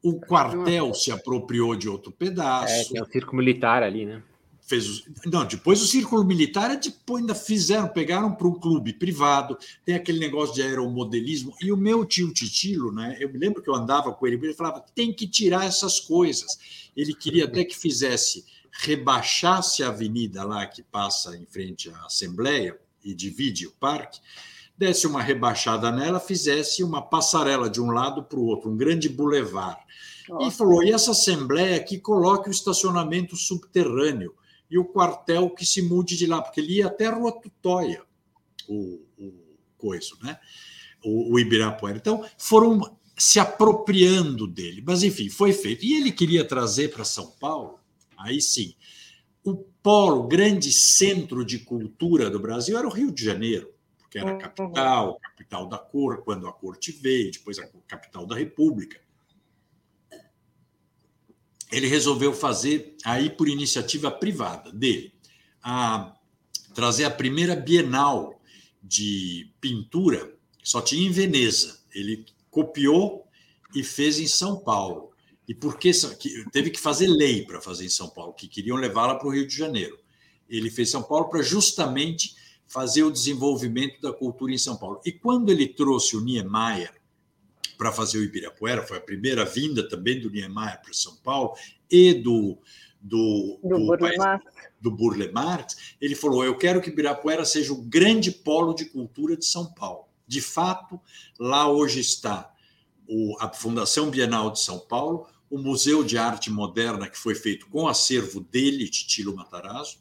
o quartel se apropriou de outro pedaço. É, tem o circo militar ali, né? fez não depois o círculo militar é depois ainda fizeram pegaram para um clube privado tem aquele negócio de aeromodelismo e o meu tio Titilo né eu me lembro que eu andava com ele ele falava tem que tirar essas coisas ele queria até que fizesse rebaixasse a avenida lá que passa em frente à Assembleia e divide o parque desse uma rebaixada nela fizesse uma passarela de um lado para o outro um grande bulevar e falou e essa Assembleia que coloque o estacionamento subterrâneo e o quartel que se mude de lá, porque ele ia até a Rua Tutóia, o, o coiso, né? O, o Ibirapuera. Então, foram se apropriando dele. Mas, enfim, foi feito. E ele queria trazer para São Paulo, aí sim, o polo, grande centro de cultura do Brasil era o Rio de Janeiro, porque era a uhum. capital, capital da cor, quando a corte veio, depois a capital da República ele resolveu fazer, aí por iniciativa privada dele, a trazer a primeira Bienal de pintura, só tinha em Veneza. Ele copiou e fez em São Paulo. E por que teve que fazer lei para fazer em São Paulo, que queriam levá-la para o Rio de Janeiro. Ele fez São Paulo para justamente fazer o desenvolvimento da cultura em São Paulo. E quando ele trouxe o Niemeyer para fazer o Ibirapuera, foi a primeira vinda também do Niemeyer para São Paulo e do do, do, do, Burle Marx. do Burle Marx, ele falou: Eu quero que Ibirapuera seja o grande polo de cultura de São Paulo. De fato, lá hoje está o, a Fundação Bienal de São Paulo, o Museu de Arte Moderna, que foi feito com acervo dele, Titilo Matarazzo,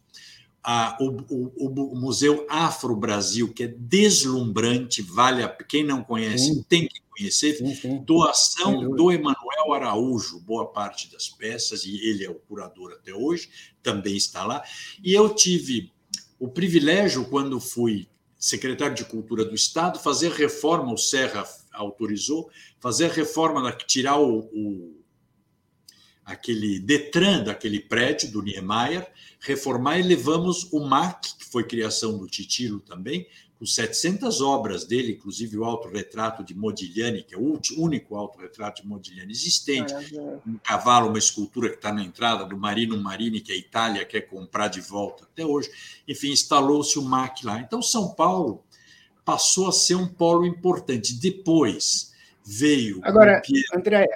a, o, o, o, Museu Afro Brasil, que é deslumbrante, vale a quem não conhece sim. tem que conhecer. Sim, sim. Doação do Emanuel Araújo, boa parte das peças, e ele é o curador até hoje, também está lá. E eu tive o privilégio, quando fui secretário de Cultura do Estado, fazer reforma, o Serra autorizou, fazer reforma, tirar o, o aquele Detran daquele prédio do Niemeyer, reformar e levamos o MAC, que foi criação do Titilo também, com 700 obras dele, inclusive o autorretrato de Modigliani, que é o único autorretrato de Modigliani existente, um cavalo, uma escultura que está na entrada do Marino Marini, que a Itália quer comprar de volta até hoje. Enfim, instalou-se o MAC lá. Então, São Paulo passou a ser um polo importante. Depois veio... Agora, André,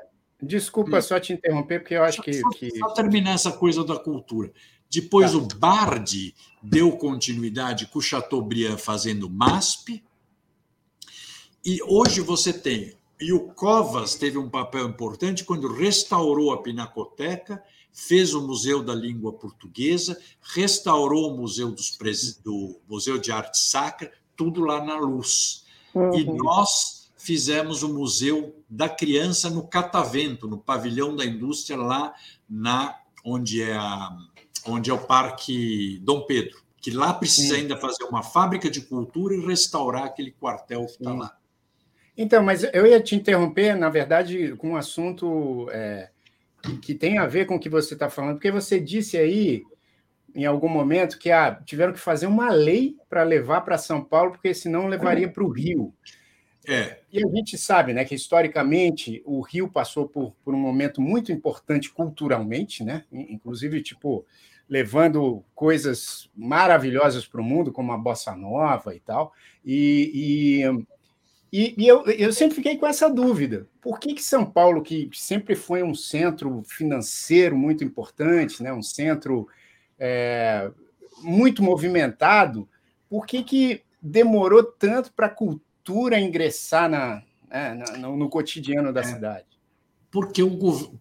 desculpa hum. só te interromper, porque eu acho só, que... Só, que... só terminar essa coisa da cultura. Depois tá. o Bardi deu continuidade com o Chateaubriand fazendo MASP. E hoje você tem. E o Covas teve um papel importante quando restaurou a Pinacoteca, fez o Museu da Língua Portuguesa, restaurou o Museu dos do Museu de Arte Sacra, tudo lá na Luz. Uhum. E nós fizemos o Museu da Criança no Catavento, no pavilhão da indústria lá na onde é a onde é o Parque Dom Pedro, que lá precisa Sim. ainda fazer uma fábrica de cultura e restaurar aquele quartel que está lá. Então, mas eu ia te interromper, na verdade, com um assunto é, que tem a ver com o que você está falando, porque você disse aí, em algum momento, que ah, tiveram que fazer uma lei para levar para São Paulo, porque senão levaria para o Rio. É. E a gente sabe né, que, historicamente, o Rio passou por, por um momento muito importante culturalmente, né? inclusive, tipo, levando coisas maravilhosas para o mundo, como a bossa nova e tal. E, e, e, eu, eu sempre fiquei com essa dúvida: por que, que São Paulo, que sempre foi um centro financeiro muito importante, né, um centro é, muito movimentado, por que, que demorou tanto para a cultura ingressar na, né, na no, no, cotidiano da é, cidade? Porque, o,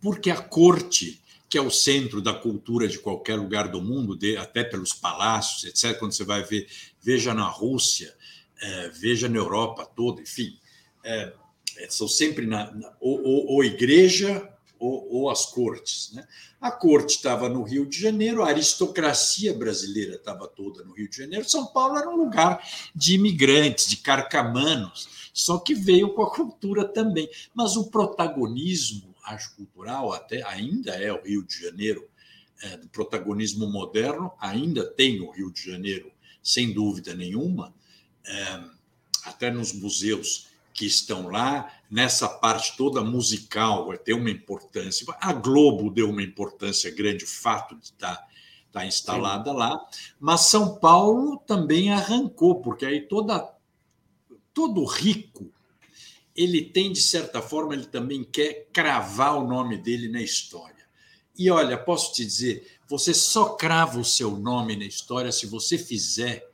porque a corte que é o centro da cultura de qualquer lugar do mundo, até pelos palácios, etc. Quando você vai ver, veja na Rússia, é, veja na Europa toda, enfim, é, é, são sempre na, na ou, ou, ou, igreja ou, ou as cortes. Né? A corte estava no Rio de Janeiro, a aristocracia brasileira estava toda no Rio de Janeiro. São Paulo era um lugar de imigrantes, de carcamanos, só que veio com a cultura também. Mas o protagonismo, acho, cultural até ainda é o Rio de Janeiro. É, do protagonismo moderno ainda tem o Rio de Janeiro, sem dúvida nenhuma. É, até nos museus que estão lá, nessa parte toda musical vai ter uma importância. A Globo deu uma importância grande, o fato de estar, estar tá instalada Sim. lá, mas São Paulo também arrancou, porque aí toda, todo rico ele tem, de certa forma, ele também quer cravar o nome dele na história. E olha, posso te dizer, você só crava o seu nome na história se você fizer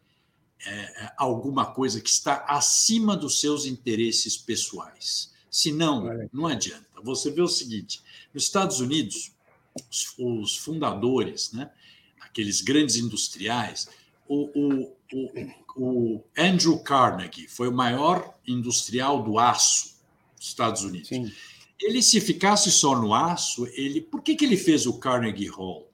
é, é, alguma coisa que está acima dos seus interesses pessoais. Se não, não adianta. Você vê o seguinte: nos Estados Unidos, os, os fundadores, né, aqueles grandes industriais, o, o, o, o, Andrew Carnegie foi o maior industrial do aço dos Estados Unidos. Sim. Ele, se ficasse só no aço, ele, por que, que ele fez o Carnegie Hall?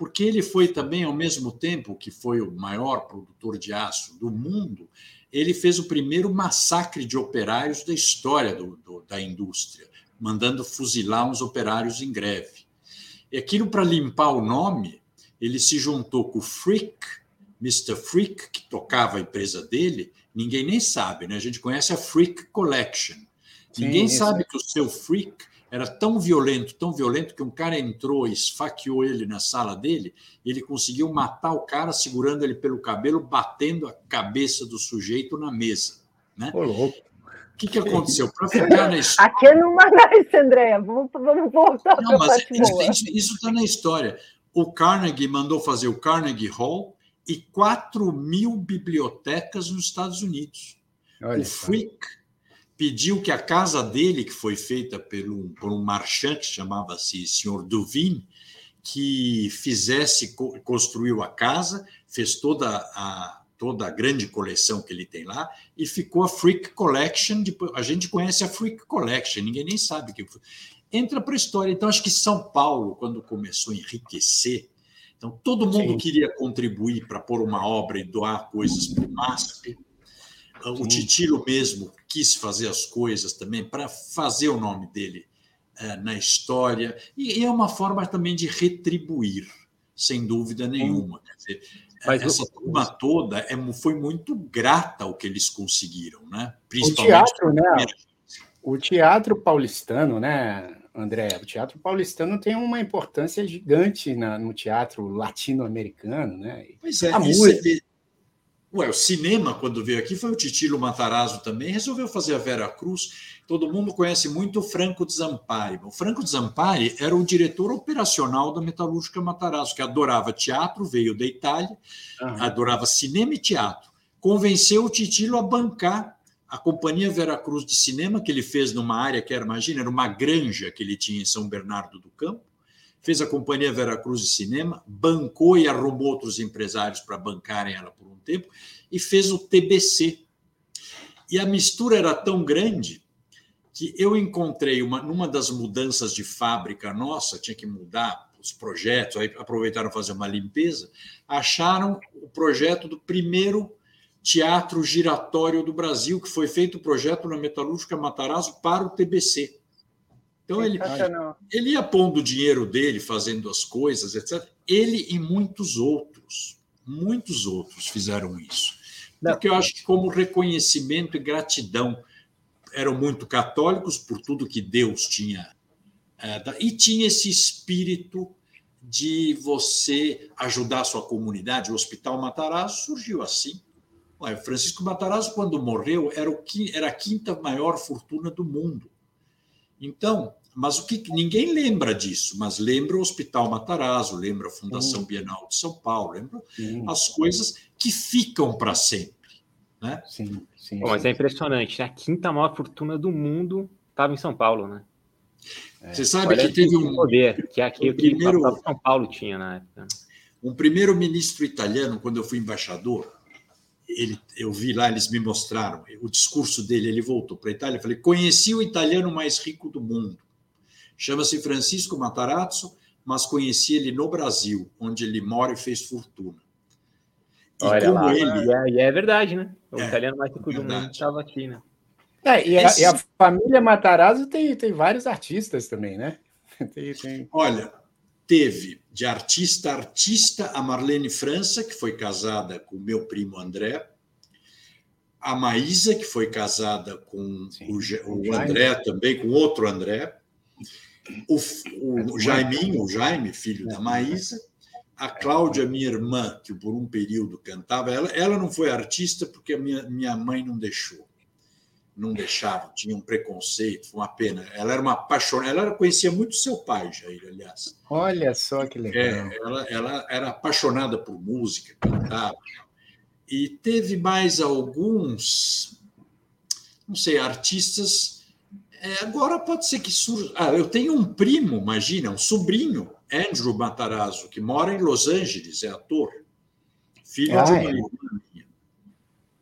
Porque ele foi também, ao mesmo tempo que foi o maior produtor de aço do mundo, ele fez o primeiro massacre de operários da história do, do, da indústria, mandando fuzilar uns operários em greve. E aquilo para limpar o nome, ele se juntou com o Frick, Mr. Frick, que tocava a empresa dele, ninguém nem sabe, né? A gente conhece a Frick Collection. Sim, ninguém sabe que o seu Frick era tão violento, tão violento, que um cara entrou e esfaqueou ele na sala dele, e ele conseguiu matar o cara segurando ele pelo cabelo, batendo a cabeça do sujeito na mesa. Né? Ô, louco. O que, que aconteceu? Para ficar na história. Aqui não merece, Andréia. Vamos, vamos voltar para a Isso está na história. O Carnegie mandou fazer o Carnegie Hall e 4 mil bibliotecas nos Estados Unidos. Olha o Frick pediu que a casa dele, que foi feita por um, por um marchand que chamava-se Sr. Duvin, que fizesse, construiu a casa, fez toda a, toda a grande coleção que ele tem lá, e ficou a Freak Collection. A gente conhece a Freak Collection, ninguém nem sabe que foi. Entra para a história. Então, acho que São Paulo, quando começou a enriquecer, então todo mundo Sim. queria contribuir para pôr uma obra e doar coisas para o MASP. O Titilo mesmo quis fazer as coisas também para fazer o nome dele é, na história, e, e, é uma forma também de retribuir, sem dúvida nenhuma. Quer dizer, Mas essa eu... turma toda é, foi muito grata ao que eles conseguiram, né? principalmente. O teatro, né? O teatro paulistano, né, André? O teatro paulistano tem uma importância gigante na, no teatro latino-americano, né? Pois é, a música. Ué, o cinema, quando veio aqui, foi o Titilo Matarazzo também, resolveu fazer a Vera Cruz. Todo mundo conhece muito o Franco Zampari. O Franco Zampari era o diretor operacional da Metalúrgica Matarazzo, que adorava teatro, veio da Itália, adorava cinema e teatro. Convenceu o Titilo a bancar a Companhia Vera Cruz de Cinema, que ele fez numa área que era, imagina, era uma granja que ele tinha em São Bernardo do Campo. Fez a Companhia Vera Cruz de Cinema, bancou e arrumou outros empresários para bancarem ela por tempo, e fez o TBC. E a mistura era tão grande que eu encontrei uma numa das mudanças de fábrica nossa, tinha que mudar os projetos, aí aproveitaram fazer uma limpeza, acharam o projeto do primeiro teatro giratório do Brasil, que foi feito o projeto na Metalúrgica Matarazzo para o TBC. Então ele, ele ia pondo o dinheiro dele, fazendo as coisas, etc. Ele e muitos outros muitos outros fizeram isso. Porque eu acho que, como reconhecimento e gratidão, eram muito católicos por tudo que Deus tinha. É, e tinha esse espírito de você ajudar a sua comunidade. O Hospital Matarazzo surgiu assim. Olha, Francisco Matarazzo, quando morreu, era, o, era a quinta maior fortuna do mundo. Então, mas o que ninguém lembra disso, mas lembra o Hospital Matarazzo, lembra a Fundação Bienal de São Paulo, lembra sim. as coisas que ficam para sempre. Né? Sim, sim, Bom, mas é impressionante, né? a quinta maior fortuna do mundo estava em São Paulo, né? Você sabe que teve um poder que aqui o primeiro São Paulo tinha na época. Um primeiro ministro italiano, quando eu fui embaixador, ele, eu vi lá, eles me mostraram o discurso dele. Ele voltou para a Itália. Eu falei: conheci o italiano mais rico do mundo Chama-se Francisco Matarazzo, mas conheci ele no Brasil, onde ele mora e fez fortuna. E Olha lá, ele... é, e é verdade, né? O é, italiano mais rico do mundo estava aqui, né? É, e, Esse... a, e, a, família Matarazzo tem, tem vários artistas também, né? *laughs* Tem, tem... Olha, teve de artista artista a Marlene França, que foi casada com o meu primo André, a Maísa, que foi casada com Sim, o, o André também, com outro André, o, o, o Jaiminho, o Jaime, filho da Maísa, a Cláudia, minha irmã, que por um período cantava, ela, ela não foi artista porque a minha, minha mãe não deixou não deixava, tinha um preconceito, foi uma pena. Ela era uma apaixonada, ela conhecia muito seu pai, Jair, aliás. Olha só que legal. É, ela, ela era apaixonada por música, cantava. E teve mais alguns, não sei, artistas. É, agora pode ser que surja. Ah, eu tenho um primo, imagina, um sobrinho, Andrew Matarazzo, que mora em Los Angeles, é ator, filho ah, de uma é.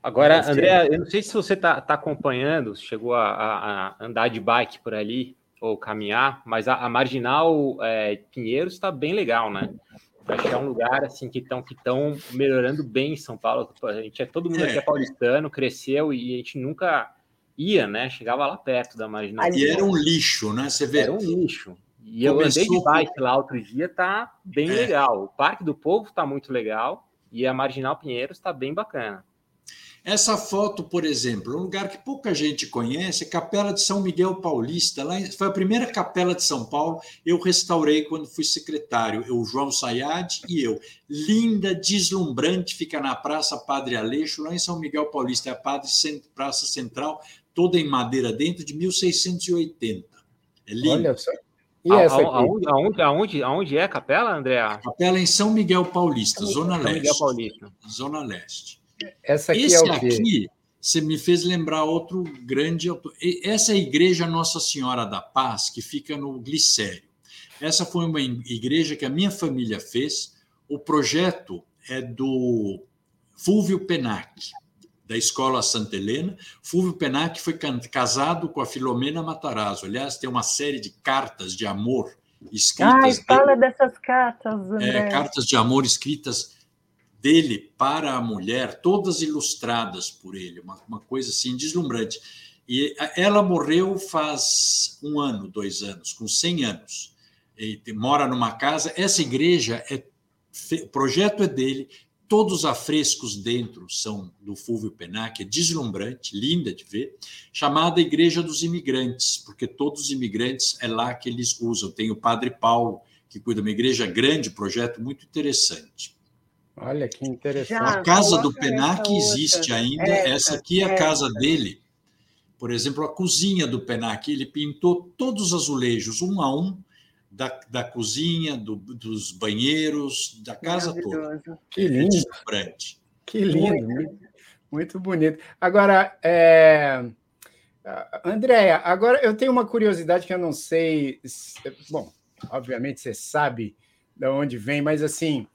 Agora, André, eu não sei se você está tá acompanhando, chegou a, a, andar de bike por ali ou caminhar, mas a, a Marginal é, Pinheiros está bem legal, né? Acho que é um lugar assim que estão que estão melhorando bem em São Paulo. A gente é todo mundo é. aqui é paulistano, cresceu e a gente nunca ia, né? Chegava lá perto da Marginal. E era um lixo, né? Você vê. Era um lixo. E Começou eu andei de bike lá outro dia, tá bem é. legal. O Parque do Povo tá muito legal e a Marginal Pinheiros está bem bacana. Essa foto, por exemplo, um lugar que pouca gente conhece, é Capela de São Miguel Paulista. Lá foi a primeira capela de São Paulo. Eu restaurei quando fui secretário. Eu, João Sayad e eu. Linda, deslumbrante, fica na Praça Padre Aleixo, lá em São Miguel Paulista. É a Padre Praça Central, toda em madeira dentro, de 1680. É linda. Olha só. E essa aqui? Aonde, aonde, aonde, aonde é a capela, André? A capela é em São Miguel Paulista, Zona São Leste. Miguel Paulista. Zona Leste. Essa aqui Esse é o quê? aqui, você me fez lembrar outro grande. Essa é a Igreja Nossa Senhora da Paz, que fica no Glicério. Essa foi uma igreja que a minha família fez. O projeto é do Fúvio Penac, da Escola Santa Helena. Fúvio Penac foi casado com a Filomena Matarazzo. Aliás, tem uma série de cartas de amor escritas. Ah, fala dessas cartas, André. É, cartas de amor escritas dele para a mulher, todas ilustradas por ele, uma, uma coisa assim deslumbrante. E ela morreu faz um ano, dois anos, com 100 anos. E mora numa casa. Essa igreja é o projeto é dele. Todos os afrescos dentro são do Fulvio Penac, é deslumbrante, linda de ver, chamada Igreja dos Imigrantes, porque todos os imigrantes é lá que eles usam. Tem o Padre Paulo, que cuida de uma igreja grande, projeto muito interessante. Olha que interessante. Já, a casa do Penac existe ainda. Essa, essa aqui é a casa dele. Por exemplo, a cozinha do Penac. Ele pintou todos os azulejos, um a um, da, da cozinha, do, dos banheiros, da casa toda. Que é lindo. É que lindo. Muito, muito bonito. Agora, é... Andréia, agora eu tenho uma curiosidade que eu não sei. Bom, obviamente você sabe de onde vem, mas assim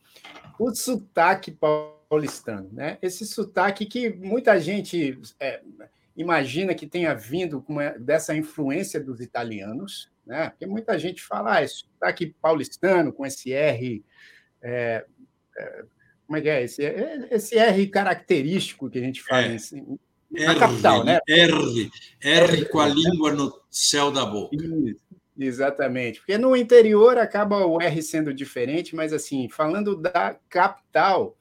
o sotaque paulistano, né? Esse sotaque que muita gente é, imagina que tenha vindo dessa influência dos italianos, né? Porque muita gente fala, ah, esse sotaque paulistano com esse R. É, é, como é que é? Esse, esse R característico que a gente fala é. assim, na R, capital, né? R, R com a língua no céu da boca. Isso. Exatamente, porque no interior acaba o R sendo diferente, mas assim, falando da capital,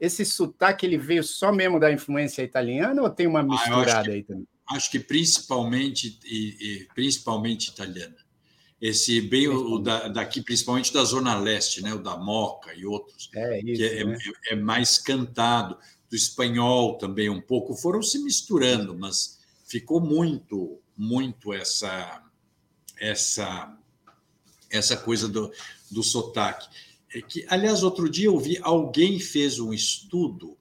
esse sotaque ele veio só mesmo da influência italiana ou tem uma misturada ah, que, aí também? Acho que principalmente e, e principalmente italiana. Esse bem o, da, daqui, principalmente da Zona Leste, né? o da Moca e outros, é, isso, que é, né? é, é mais cantado, do espanhol também um pouco, foram se misturando, mas ficou muito, muito essa essa essa coisa do, do sotaque. É que, aliás, outro dia eu vi alguém fez um estudo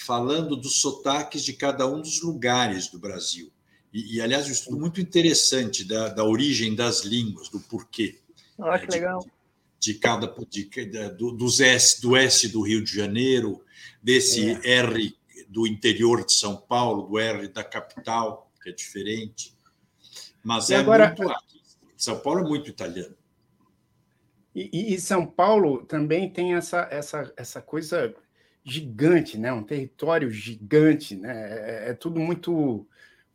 falando dos sotaques de cada um dos lugares do Brasil. E, e aliás, um estudo muito interessante da, da origem das línguas, do porquê. Ah, que legal. De, de cada de, do, dos S, do S do Rio de Janeiro, desse é. R do interior de São Paulo, do R da capital, que é diferente. Mas e é agora, muito São Paulo é muito italiano. E, e, São Paulo também tem essa, essa, essa coisa gigante, né? um território gigante, né? é, é tudo muito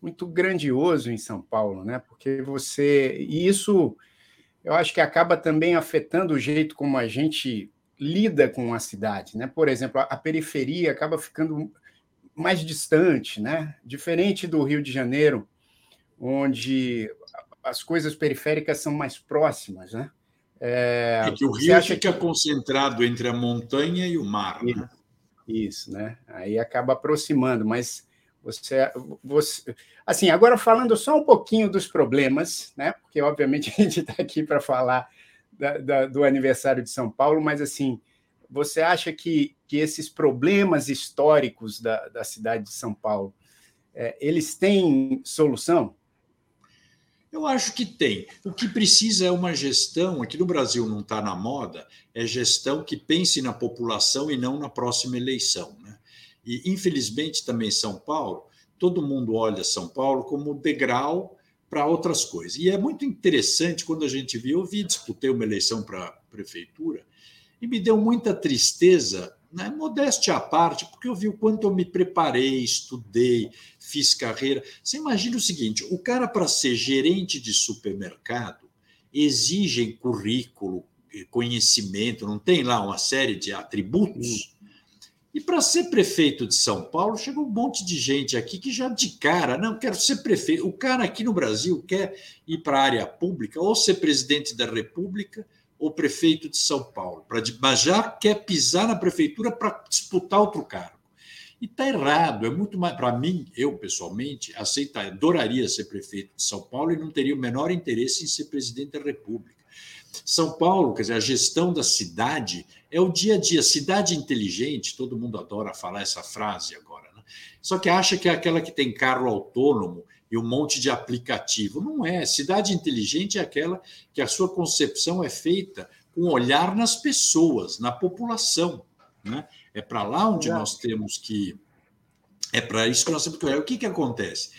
muito grandioso em São Paulo, né? Porque você e isso eu acho que acaba também afetando o jeito como a gente lida com a cidade, né? Por exemplo, a, a periferia acaba ficando mais distante, né? Diferente do Rio de Janeiro, onde as coisas periféricas são mais próximas, né? É, é que o rio fica que... concentrado entre a montanha e o mar. Né? Isso, né? Aí acaba aproximando, mas você, você, assim, agora falando só um pouquinho dos problemas, né? Porque obviamente *laughs* a gente está aqui para falar da, da, do aniversário de São Paulo, mas assim, você acha que, que esses problemas históricos da, da cidade de São Paulo, é, eles têm solução? Eu acho que tem. O que precisa é uma gestão, aqui no Brasil não está na moda, é gestão que pense na população e não na próxima eleição. Né? E, infelizmente, também São Paulo, todo mundo olha São Paulo como degrau para outras coisas. E é muito interessante quando a gente viu, eu vi, disputei uma eleição para prefeitura, e me deu muita tristeza, né, modéstia à parte, porque eu vi o quanto eu me preparei, estudei, fiz carreira. Você imagina o seguinte: o cara, para ser gerente de supermercado, exige currículo, conhecimento, não tem lá uma série de atributos. E para ser prefeito de São Paulo, chegou um monte de gente aqui que já de cara, não, quero ser prefeito. O cara aqui no Brasil quer ir para a área pública, ou ser presidente da República, ou prefeito de São Paulo, pra, mas já quer pisar na prefeitura para disputar outro cargo. E está errado, é muito mais. Para mim, eu pessoalmente, aceitar, adoraria ser prefeito de São Paulo e não teria o menor interesse em ser presidente da República. São Paulo, quer dizer, a gestão da cidade é o dia a dia. Cidade inteligente, todo mundo adora falar essa frase agora, né? só que acha que é aquela que tem carro autônomo e um monte de aplicativo. Não é. Cidade inteligente é aquela que a sua concepção é feita com olhar nas pessoas, na população. Né? É para lá onde nós temos que. É para isso que nós temos que olhar. O que, que acontece?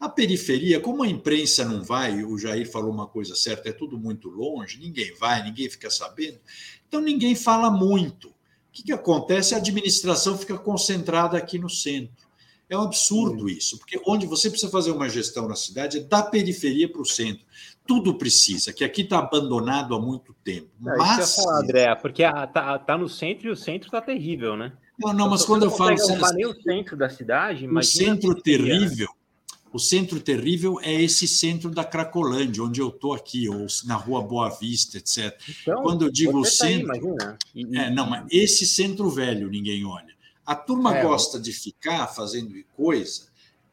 A periferia, como a imprensa não vai, o Jair falou uma coisa certa, é tudo muito longe, ninguém vai, ninguém fica sabendo, então ninguém fala muito. O que, que acontece? A administração fica concentrada aqui no centro. É um absurdo isso, porque onde você precisa fazer uma gestão na cidade é da periferia para o centro. Tudo precisa, que aqui está abandonado há muito tempo. É, mas. Falar, André, porque está tá no centro e o centro está terrível, né? Não, não, mas quando eu falo. Nem o centro da cidade, O centro terrível o centro terrível é esse centro da Cracolândia, onde eu estou aqui, ou na Rua Boa Vista, etc. Então, Quando eu digo o centro. Tá aí, é, não, mas esse centro velho ninguém olha. A turma é, gosta de ficar fazendo coisa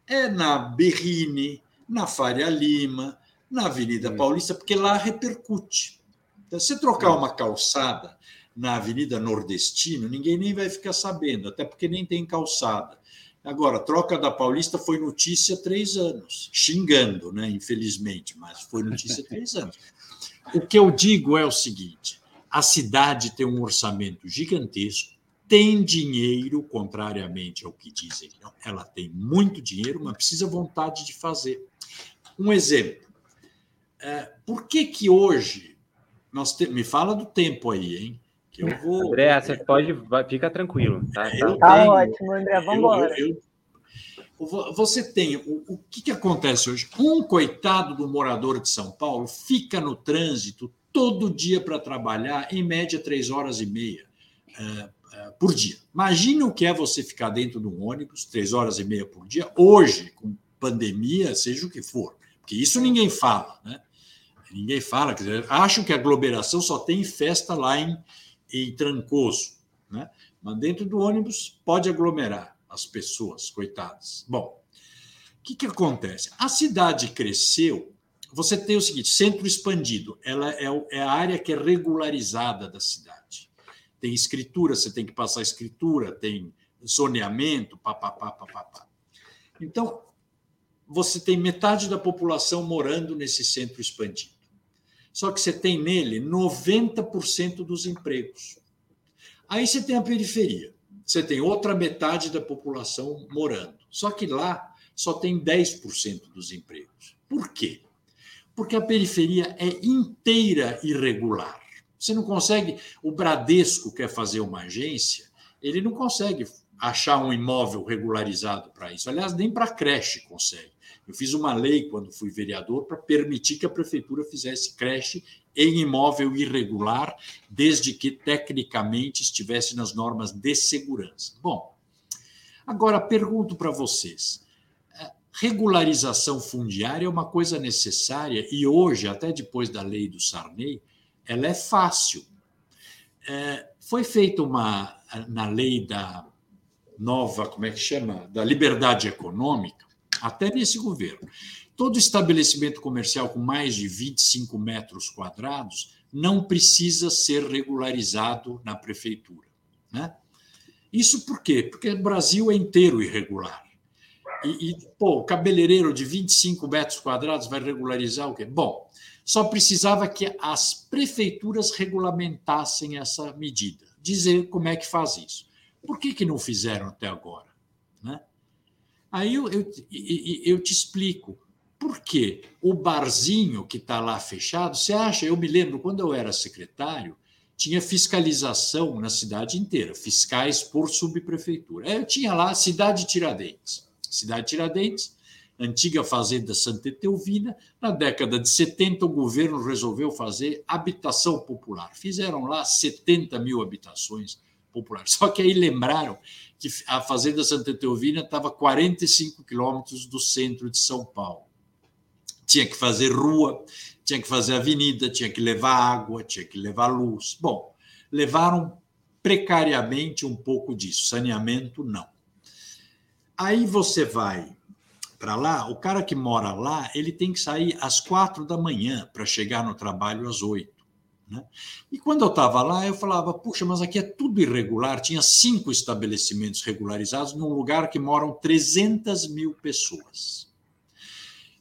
é na Berrine, na Faria Lima, na Avenida Paulista, porque lá repercute. Então, se trocar uma calçada na Avenida Nordestino, ninguém nem vai ficar sabendo, até porque nem tem calçada. Agora, troca da Paulista foi notícia há três anos, xingando, né? infelizmente, mas foi notícia há *laughs* três anos. O que eu digo é o seguinte: a cidade tem um orçamento gigantesco, tem dinheiro, contrariamente ao que dizem, ela tem muito dinheiro, mas precisa vontade de fazer. Um exemplo. É, por que que hoje nós te... me fala do tempo aí, hein? Que eu vou. André, você pode. Vai, fica tranquilo. Tá, tá, tá ótimo, André. Vamos embora. você tem. O, o que, que acontece hoje? Um coitado do morador de São Paulo fica no trânsito todo dia para trabalhar, em média, três horas e meia é, por dia. Imagina o que é você ficar dentro de um ônibus três horas e meia por dia, hoje, com pandemia, seja o que for. Porque isso ninguém fala, né? Ninguém fala. Quer dizer, acham que aglomeração só tem festa lá em em Trancoso, né? mas dentro do ônibus pode aglomerar as pessoas, coitadas. Bom, o que, que acontece? A cidade cresceu, você tem o seguinte: centro expandido, ela é, é a área que é regularizada da cidade. Tem escritura, você tem que passar escritura, tem zoneamento, papapá, papapá. Então, você tem metade da população morando nesse centro expandido. Só que você tem nele 90% dos empregos. Aí você tem a periferia. Você tem outra metade da população morando. Só que lá só tem 10% dos empregos. Por quê? Porque a periferia é inteira irregular. Você não consegue. O Bradesco quer fazer uma agência, ele não consegue achar um imóvel regularizado para isso. Aliás, nem para creche consegue. Eu fiz uma lei quando fui vereador para permitir que a prefeitura fizesse creche em imóvel irregular, desde que tecnicamente estivesse nas normas de segurança. Bom, agora pergunto para vocês: regularização fundiária é uma coisa necessária e hoje, até depois da lei do Sarney, ela é fácil. É, foi feita uma na lei da nova, como é que chama, da liberdade econômica, até nesse governo. Todo estabelecimento comercial com mais de 25 metros quadrados não precisa ser regularizado na prefeitura. Né? Isso por quê? Porque o Brasil é inteiro irregular. E, e pô, cabeleireiro de 25 metros quadrados vai regularizar o quê? Bom, só precisava que as prefeituras regulamentassem essa medida, dizer como é que faz isso. Por que, que não fizeram até agora? Né? Aí eu, eu, eu te explico. Por quê? O barzinho que está lá fechado, você acha? Eu me lembro, quando eu era secretário, tinha fiscalização na cidade inteira, fiscais por subprefeitura. Eu tinha lá a Cidade Tiradentes. Cidade Tiradentes, antiga fazenda Santa Etelvina. Na década de 70, o governo resolveu fazer habitação popular. Fizeram lá 70 mil habitações populares. Só que aí lembraram que a fazenda Santa Etelvina estava a 45 quilômetros do centro de São Paulo. Tinha que fazer rua, tinha que fazer avenida, tinha que levar água, tinha que levar luz. Bom, levaram precariamente um pouco disso, saneamento não. Aí você vai para lá, o cara que mora lá, ele tem que sair às quatro da manhã para chegar no trabalho às oito. Né? E quando eu estava lá, eu falava, puxa, mas aqui é tudo irregular. Tinha cinco estabelecimentos regularizados num lugar que moram 300 mil pessoas.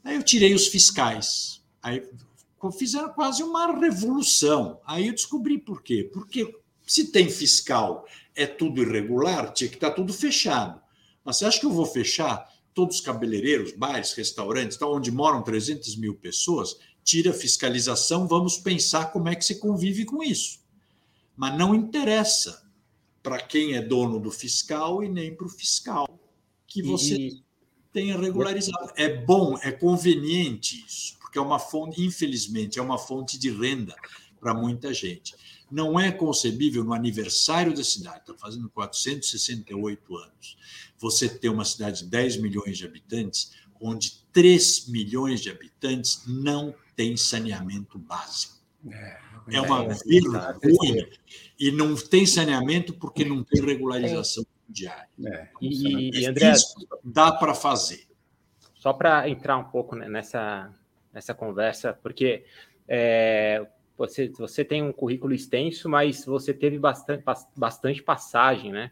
Aí eu tirei os fiscais. Aí fizeram quase uma revolução. Aí eu descobri por quê. Porque se tem fiscal, é tudo irregular, tinha que estar tá tudo fechado. Mas você acha que eu vou fechar todos os cabeleireiros, bares, restaurantes, tá, onde moram 300 mil pessoas, tira a fiscalização, vamos pensar como é que se convive com isso. Mas não interessa para quem é dono do fiscal e nem para o fiscal que você e... tenha regularizado. É bom, é conveniente isso, porque é uma fonte, infelizmente, é uma fonte de renda para muita gente. Não é concebível no aniversário da cidade, está fazendo 468 anos, você ter uma cidade de 10 milhões de habitantes, onde 3 milhões de habitantes não têm saneamento básico. É, é uma é, vergonha. E não tem saneamento porque não tem regularização diária. É, e, e André, dá para fazer. Só para entrar um pouco nessa, nessa conversa, porque é, você, você tem um currículo extenso, mas você teve bastante, bastante passagem, né?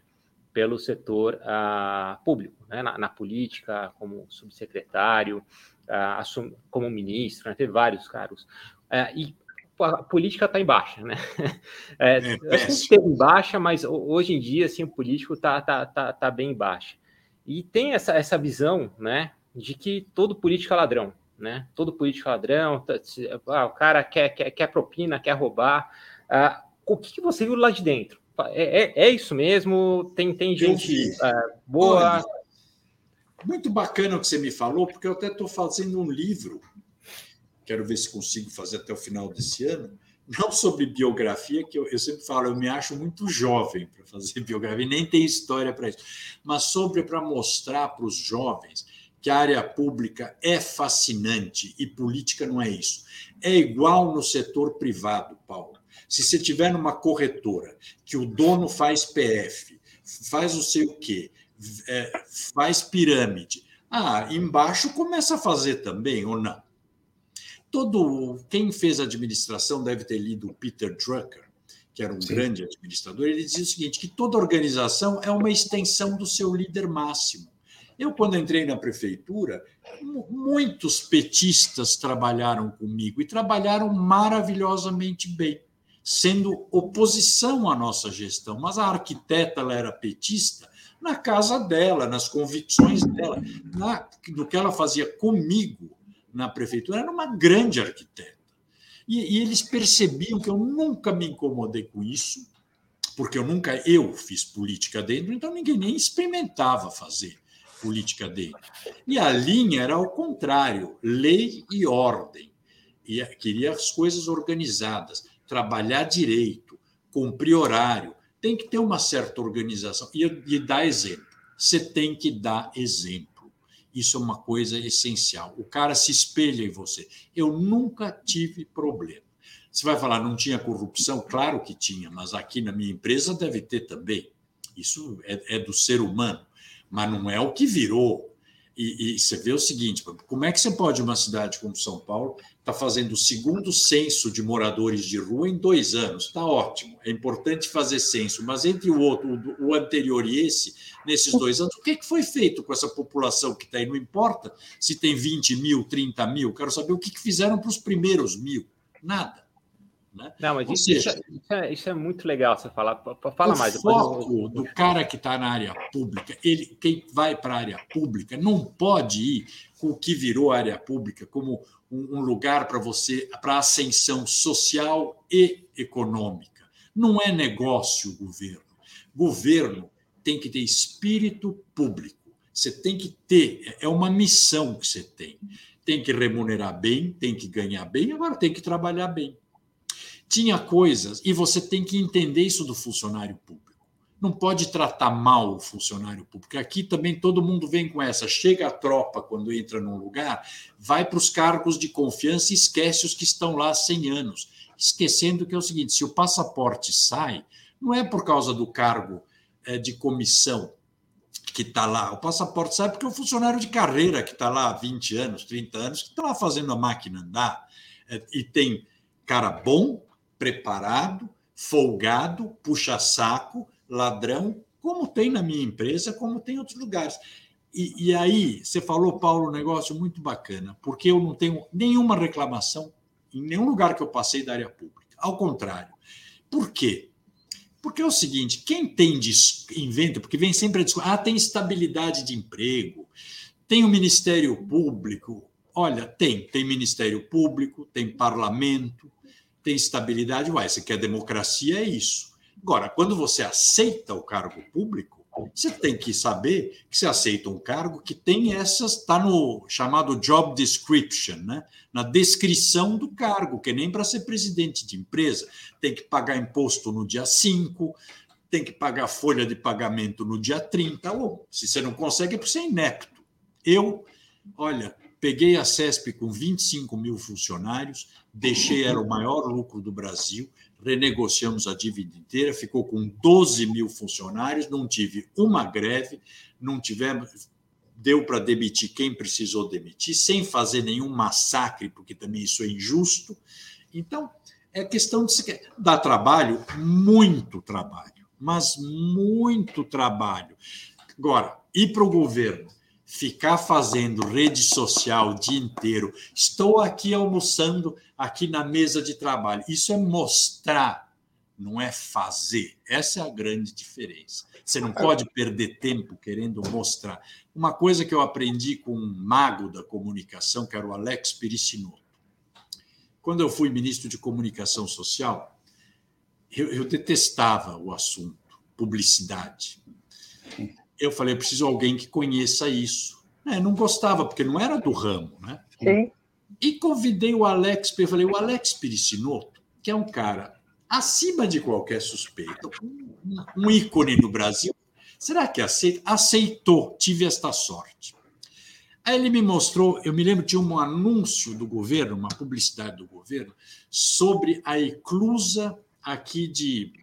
Pelo setor uh, público, né, na, na, política, como subsecretário, uh, assum, como ministro, né, teve vários cargos. Uh, e a política está em baixa, né? *laughs* É, é, sempre em baixa, mas hoje em dia, assim, o político está tá, tá, tá bem baixa. E tem essa, essa visão, né, de que todo político é ladrão, né? Todo político ladrão, tá, ah, o cara quer, quer, quer propina, quer roubar. Ah, o que, que, você viu lá de dentro? É, é, é isso mesmo? Tem, tem gente ah, boa? Olha, muito bacana o que você me falou, porque eu até estou fazendo um livro, quero ver se consigo fazer até o final desse ano, não sobre biografia, que eu, eu sempre falo, eu me acho muito jovem para fazer *laughs* biografia, nem tem história para isso, mas sobre para mostrar para os jovens que a área pública é fascinante e política não é isso. É igual no setor privado, Paulo. Se você tiver numa corretora que o dono faz PF, faz não sei o quê, é, faz pirâmide, ah, embaixo começa a fazer também ou não? Todo quem fez administração deve ter lido o Peter Drucker, que era um Sim. grande administrador. Ele dizia o seguinte: que toda organização é uma extensão do seu líder máximo. Eu, quando entrei na prefeitura, muitos petistas trabalharam comigo e trabalharam maravilhosamente bem, sendo oposição à nossa gestão. Mas a arquiteta ela era petista na casa dela, nas convicções dela, na, no que ela fazia comigo. na prefeitura era uma grande arquiteta. E, e eles percebiam que eu nunca me incomodei com isso, porque eu nunca eu fiz política dentro, então ninguém nem experimentava fazer política dentro. E a linha era ao contrário, lei e ordem. E queria as coisas organizadas, trabalhar direito, cumprir horário, tem que ter uma certa organização e, e dar exemplo. Você tem que dar exemplo. Isso é uma coisa essencial. O cara se espelha em você. Eu nunca tive problema. Você vai falar, não tinha corrupção? Claro que tinha, mas aqui na minha empresa deve ter também. Isso é, é do ser humano, mas não é o que virou. E, e, você vê o seguinte: como é que você pode, uma cidade como São Paulo, estar tá fazendo o segundo censo de moradores de rua em dois anos? Está ótimo, é importante fazer censo, mas entre o outro, o anterior e esse, nesses dois anos, o que, que foi feito com essa população que está aí? Não importa se tem 20 mil, 30 mil, quero saber o que, que fizeram para os primeiros mil. Nada. Né? Não, mas isso, seja, isso, é, isso, é, muito legal você falar. Fala o mais. O foco do cara que está na área pública, ele, quem vai para a área pública, não pode ir com o que virou área pública como um, um lugar para você, para ascensão social e econômica. Não é negócio o governo. Governo tem que ter espírito público. Você tem que ter, é uma missão que você tem. Tem que remunerar bem, tem que ganhar bem, agora tem que trabalhar bem tinha coisas, e você tem que entender isso do funcionário público. Não pode tratar mal o funcionário público. Aqui também todo mundo vem com essa. Chega a tropa quando entra num lugar, vai para os cargos de confiança e esquece os que estão lá há 100 anos. Esquecendo que é o seguinte: se o passaporte sai, não é por causa do cargo é, de comissão que está lá. O passaporte sai porque é o funcionário de carreira que está lá há 20 anos, 30 anos, que está lá fazendo a máquina andar. É, e tem cara bom, preparado, folgado, puxa-saco, ladrão, como tem na minha empresa, como tem em outros lugares. E, e, aí, você falou, Paulo, um negócio muito bacana, porque eu não tenho nenhuma reclamação em nenhum lugar que eu passei da área pública. Ao contrário. Por quê? Porque é o seguinte: quem tem inventa, porque vem sempre a discussão, ah, tem estabilidade de emprego, tem o Ministério Público. Olha, tem, tem Ministério Público, tem parlamento, tem estabilidade, uai, você quer democracia, é isso. Agora, quando você aceita o cargo público, você tem que saber que você aceita um cargo que tem essas, está no chamado job description, né? na descrição do cargo, que nem para ser presidente de empresa. Tem que pagar imposto no dia 5, tem que pagar folha de pagamento no dia 30, ou se você não consegue, é porque você é inepto. Eu, olha, peguei a CESP com 25 mil funcionários, deixei, era o maior lucro do Brasil, renegociamos a dívida inteira, ficou com 12 mil funcionários, não tive uma greve, não tivemos. Deu para demitir quem precisou demitir, sem fazer nenhum massacre, porque também isso é injusto. Então, é questão de se dar trabalho, muito trabalho, mas muito trabalho. Agora, ir para o governo ficar fazendo rede social o dia inteiro. Estou aqui almoçando aqui na mesa de trabalho. Isso é mostrar, não é fazer. Essa é a grande diferença. Você não pode perder tempo querendo mostrar. Uma coisa que eu aprendi com um mago da comunicação, que era o Alex Pericinoto. Quando eu fui ministro de Comunicação Social, eu, eu detestava o assunto, publicidade eu falei, eu preciso de alguém que conheça isso. É, não gostava, porque não era do ramo, né? Sim. E convidei o Alex, eu falei, o Alex Pericinoto, que é um cara acima de qualquer suspeita, um ícone no Brasil, será que aceita? Aceitou, tive esta sorte. Aí ele me mostrou, eu me lembro, tinha um anúncio do governo, uma publicidade do governo, sobre a eclusa aqui de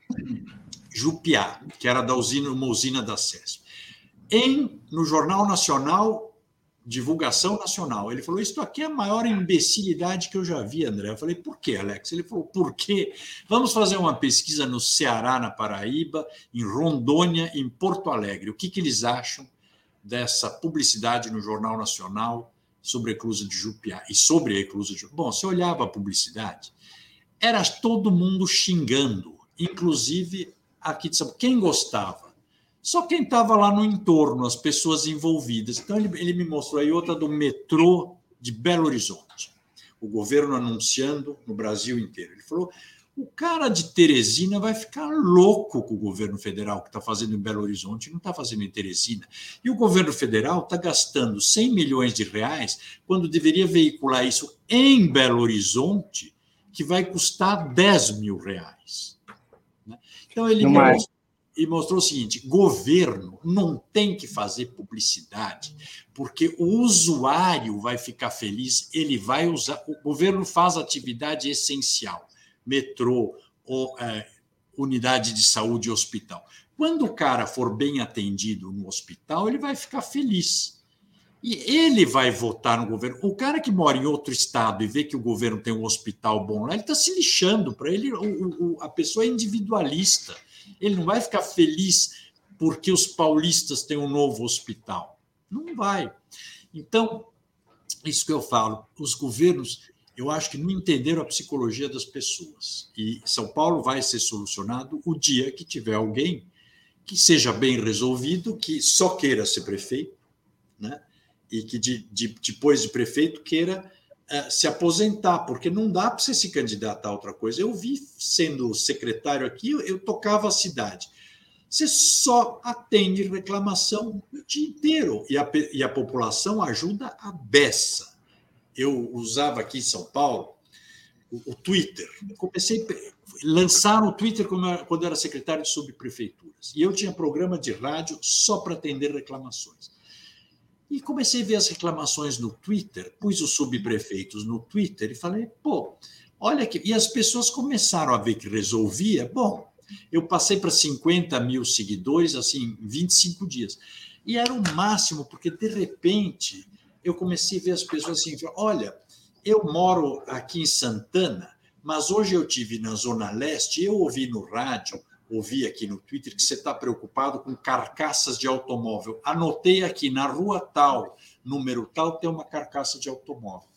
Jupiá, que era da usina, uma usina da CESP em no Jornal Nacional, divulgação nacional. Ele falou: Isso aqui é a maior imbecilidade que eu já vi, André. Eu falei: Por quê, Alex? Ele falou: Por quê? Vamos fazer uma pesquisa no Ceará, na Paraíba, em Rondônia, em Porto Alegre. O que, que eles acham dessa publicidade no Jornal Nacional sobre a eclusa de Jupiá e sobre a eclusa de? Bom, você olhava a publicidade, era todo mundo xingando, inclusive aqui de São Paulo. Quem gostava? Só quem estava lá no entorno, as pessoas envolvidas. Então, ele, ele me mostrou aí outra do metrô de Belo Horizonte. O governo anunciando no Brasil inteiro. Ele falou: o cara de Teresina vai ficar louco com o governo federal que está fazendo em Belo Horizonte, não está fazendo em Teresina. E o governo federal está gastando 100 milhões de reais quando deveria veicular isso em Belo Horizonte, que vai custar 10 mil reais. Né? Então ele mostrou, e mostrou o seguinte: governo não tem que fazer publicidade, porque o usuário vai ficar feliz, ele vai usar. O governo faz atividade essencial metrô, ou, é, unidade de saúde hospital. Quando o cara for bem atendido no hospital, ele vai ficar feliz. E ele vai votar no governo. O cara que mora em outro estado e vê que o governo tem um hospital bom lá, ele está se lixando. Para ele, o, o, a pessoa é individualista. Ele não vai ficar feliz porque os paulistas têm um novo hospital. Não vai. Então, isso que eu falo, os governos eu acho que não entenderam a psicologia das pessoas. E São Paulo vai ser solucionado o dia que tiver alguém que seja bem resolvido, que só queira ser prefeito, né? e que de, de, depois de prefeito queira se aposentar, porque não dá para você se candidatar a outra coisa. Eu vi, sendo secretário aqui, eu, tocava a cidade. Você só atende reclamação o dia inteiro, e a, e a população ajuda a beça eu usava aqui em São Paulo o, o Twitter. comecei a lançar o Twitter quando eu era secretário de subprefeituras. E eu tinha programa de rádio só para atender reclamações. E comecei a ver as reclamações no Twitter, pus os subprefeitos no Twitter e falei, pô, olha que. E as pessoas começaram a ver que resolvia. Bom, eu passei para 50 mil seguidores assim em 25 dias. E era o máximo, porque de repente eu comecei a ver as pessoas assim, olha, eu moro aqui em Santana, mas hoje eu tive na Zona Leste, eu ouvi no rádio, ouvi aqui no Twitter que você está preocupado com carcaças de automóvel. Anotei aqui, na rua tal, número tal, tem uma carcaça de automóvel.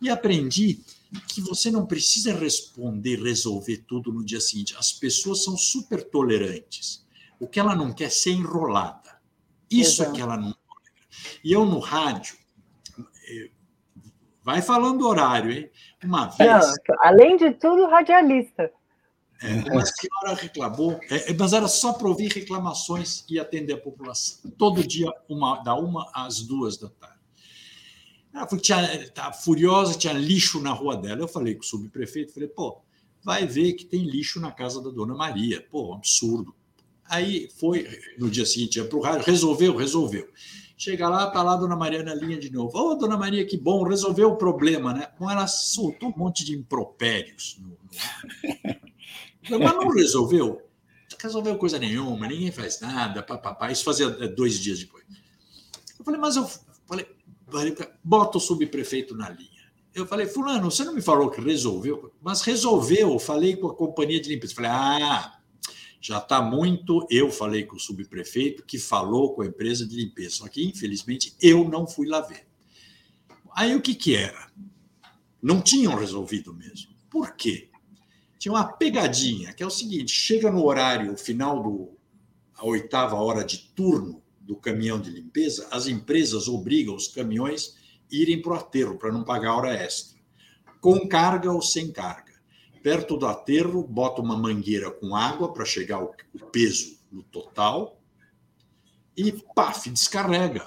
E aprendi que você não precisa responder, resolver tudo no dia seguinte. As pessoas são super tolerantes. O que ela não quer é ser enrolada. Isso Exato. é que ela não tolera. E eu no rádio, Vai falando horário, hein? Uma vez. Não, além de tudo, radialista. É, uma senhora reclamou, é, é, mas era só para ouvir reclamações e atender a população. Todo dia, uma, da uma às duas da tarde. Ela falou que tinha, tá furiosa, tinha lixo na rua dela. Eu falei com o subprefeito, falei, pô, vai ver que tem lixo na casa da dona Maria. Pô, absurdo. Aí foi, no dia seguinte, ia para o rádio, resolveu, resolveu. Chega lá, tá lá a dona Maria na linha de novo. Ô, oh, dona Maria, que bom, resolveu o problema, né? Bom, ela soltou um monte de impropérios no, no... Mas não resolveu. Não resolveu coisa nenhuma, ninguém faz nada, papapá. Isso fazia é, dois dias depois. Eu falei, mas eu falei, bota o subprefeito na linha. Eu falei, Fulano, você não me falou que resolveu? Mas resolveu, eu falei com a companhia de limpeza. Falei, ah, já está muito. Eu falei com o subprefeito, que falou com a empresa de limpeza, só que, infelizmente, eu não fui lá ver. Aí o que, que era? Não tinham resolvido mesmo. Por quê? Tinha uma pegadinha, que é o seguinte: chega no horário final do a oitava hora de turno do caminhão de limpeza, as empresas obrigam os caminhões a irem para o aterro para não pagar hora extra, com carga ou sem carga perto do aterro, bota uma mangueira com água para chegar o, peso no total e, paf, descarrega.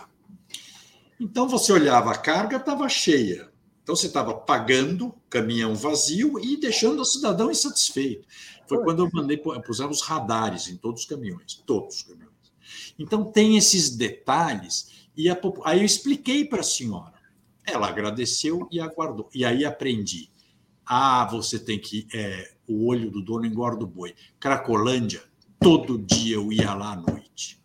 Então você olhava a carga, estava cheia. Então você estava pagando caminhão vazio e deixando o cidadão insatisfeito. Foi quando eu mandei pusemos radares em todos os caminhões, todos os caminhões. Então tem esses detalhes e a, aí eu expliquei para a senhora. Ela agradeceu e aguardou. E aí aprendi ah, você tem que. É, o olho do dono engorda o boi. Cracolândia, todo dia eu ia lá à noite.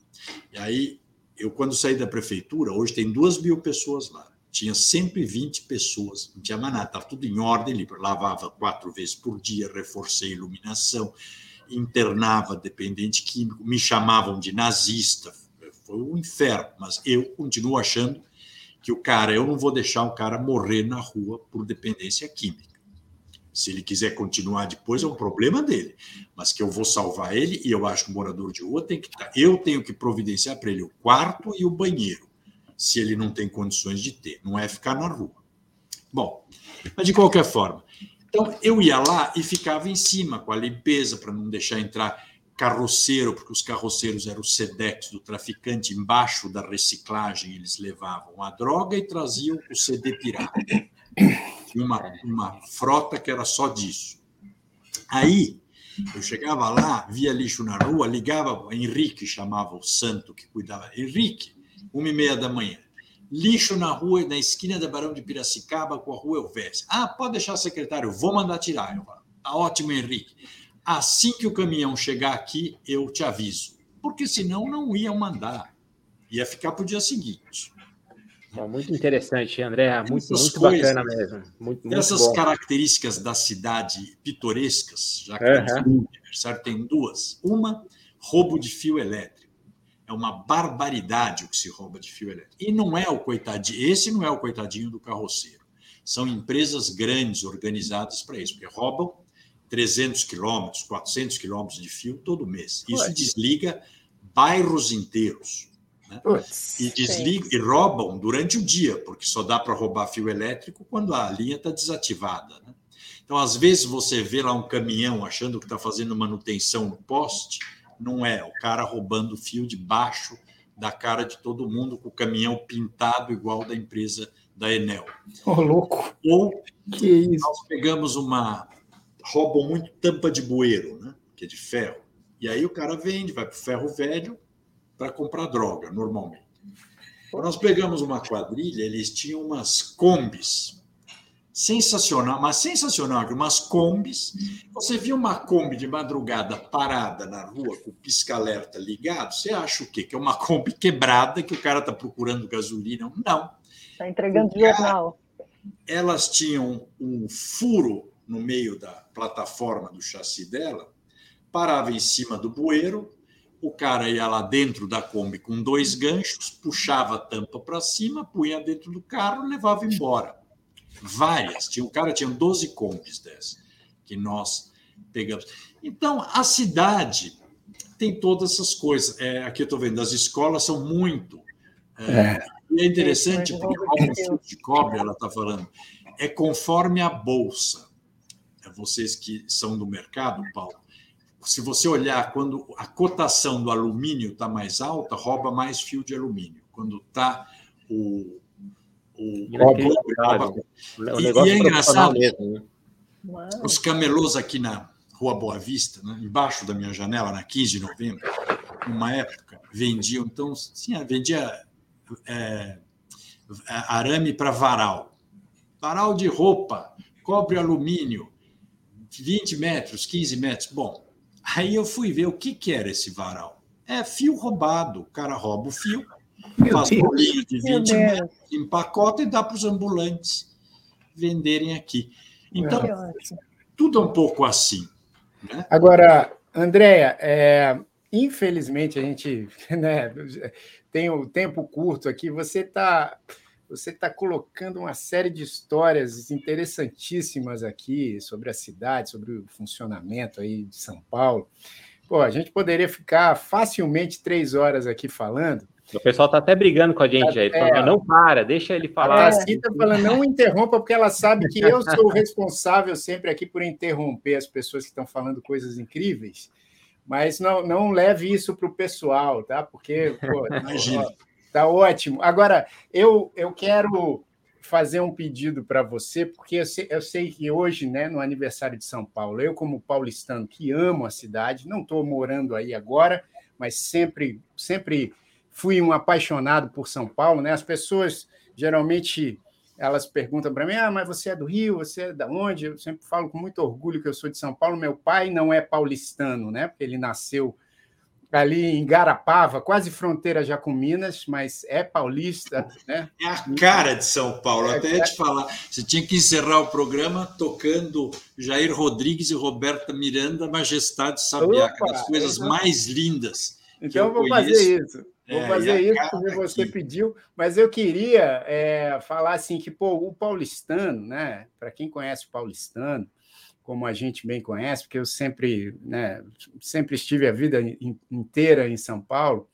E aí, eu, quando saí da prefeitura, hoje tem duas mil pessoas lá. Tinha 120 pessoas, não tinha mais nada, estava tudo em ordem, lavava quatro vezes por dia, reforcei a iluminação, internava dependente químico, me chamavam de nazista, foi um inferno, mas eu continuo achando que o cara, eu não vou deixar o cara morrer na rua por dependência química. Se ele quiser continuar depois, é um problema dele. Mas que eu vou salvar ele, e eu acho que o morador de rua tem que estar. Eu tenho que providenciar para ele o quarto e o banheiro, se ele não tem condições de ter. Não é ficar na rua. Bom, mas de qualquer forma. Então, eu ia lá e ficava em cima com a limpeza para não deixar entrar carroceiro, porque os carroceiros eram os sedex do traficante, embaixo da reciclagem eles levavam a droga e traziam o CD pirata. Tinha uma, uma frota que era só disso. Aí, eu chegava lá, via lixo na rua, ligava, Henrique chamava o santo que cuidava, Henrique, uma e meia da manhã, lixo na rua, na esquina da Barão de Piracicaba com a rua Elvésio. Ah, pode deixar, secretário, vou mandar tirar. Eu falo, tá ótimo, Henrique. Assim que o caminhão chegar aqui, eu te aviso. Porque senão não iam mandar. Ia ficar para o dia seguinte. Bom, muito interessante, André. Muito, muito coisas, bacana mesmo. Muito, muito essas bom. características da cidade pitorescas, já que uhum. o aniversário tem duas. Uma, roubo de fio elétrico. É uma barbaridade o que se rouba de fio elétrico. E não é o coitadinho, esse não é o coitadinho do carroceiro. São empresas grandes organizadas para isso, porque roubam 300 quilômetros, 400 quilômetros de fio todo mês. Isso desliga bairros inteiros. Né? e desligam e roubam durante o dia, porque só dá para roubar fio elétrico quando a linha está desativada. Né? Então, às vezes, você vê lá um caminhão achando que está fazendo manutenção no poste, não é. O cara roubando fio debaixo da cara de todo mundo com o caminhão pintado igual da empresa da Enel. Oh, louco! Ou nós pegamos uma. roubam muito tampa de bueiro, né? que é de ferro. E aí o cara vende, vai para o ferro velho para comprar droga, normalmente. Nós pegamos uma quadrilha, eles tinham umas combis sensacional, mas sensacional, umas combis. Você viu uma Kombi de madrugada parada na rua com o pisca-alerta ligado, você acha o quê? Que é uma Kombi quebrada que o cara está procurando gasolina? Não. Está entregando cara, jornal. Elas tinham um furo no meio da plataforma do chassi dela, parava em cima do bueiro, o cara ia lá dentro da Kombi com dois ganchos, puxava a tampa para cima, punha dentro do carro, levava embora várias. Tinha, o cara tinha 12 compes dessas que nós pegamos. Então, a cidade tem todas essas coisas. É, aqui eu estou vendo, as escolas são muito. É, é. E é interessante, porque o de cobre, ela está falando, é conforme a bolsa. É vocês que são do mercado, Paulo, se você olhar quando a cotação do alumínio está mais alta, rouba mais fio de alumínio. Quando está o, o, cobre, o, e, e é engraçado, mesmo, né? os camelôs aqui na Rua Boa Vista, né, embaixo da minha janela, na 15 de novembro, numa época, vendiam, então, sim, vendia é, arame para varal. Varal de roupa, cobre alumínio, 20 metros, 15 metros. Bom, aí eu fui ver o que, que era esse varal. É fio roubado. O cara rouba o fio, faz bolinho de 20 metros, empacota e dá para os ambulantes venderem aqui. Então, tudo é um pouco assim. Né? Agora, Andréia, é, infelizmente a gente *laughs* né, tem o tempo curto aqui, você está você tá colocando uma série de histórias interessantíssimas aqui sobre a cidade, sobre o funcionamento aí de São Paulo. Pô, a gente poderia ficar facilmente três horas aqui falando, o pessoal está até brigando com a gente aí. É, não para, deixa ele falar. A Cita falando, não interrompa, porque ela sabe que eu sou o *laughs* responsável sempre aqui por interromper as pessoas que estão falando coisas incríveis. Mas não, não leve isso para o pessoal, tá? Porque, pô, *laughs* Imagina. tá ótimo. Agora, eu, eu quero fazer um pedido para você, porque eu sei, eu sei, que hoje, né, no aniversário de São Paulo, eu, como paulistano que amo a cidade, não estou morando aí agora, mas sempre, sempre fui um apaixonado por São Paulo, né? As pessoas geralmente elas perguntam para mim: "Ah, mas você é do Rio? Você é da onde?" Eu sempre falo com muito orgulho que eu sou de São Paulo. Meu pai não é paulistano, né? Porque ele nasceu ali em Garapava, quase fronteira já com Minas, mas é paulista, né? É a cara de São Paulo. É, Até ia te falar, você tinha que encerrar o programa tocando Jair Rodrigues e Roberta Miranda, Majestade Sabiá, das coisas então, mais lindas. Então eu vou conheço. fazer isso. Vou é, fazer isso porque você aqui. pediu, mas eu queria é, falar assim que pô, o paulistano, né? Para quem conhece o paulistano, como a gente bem conhece, porque eu sempre, né, sempre estive a vida inteira em São Paulo.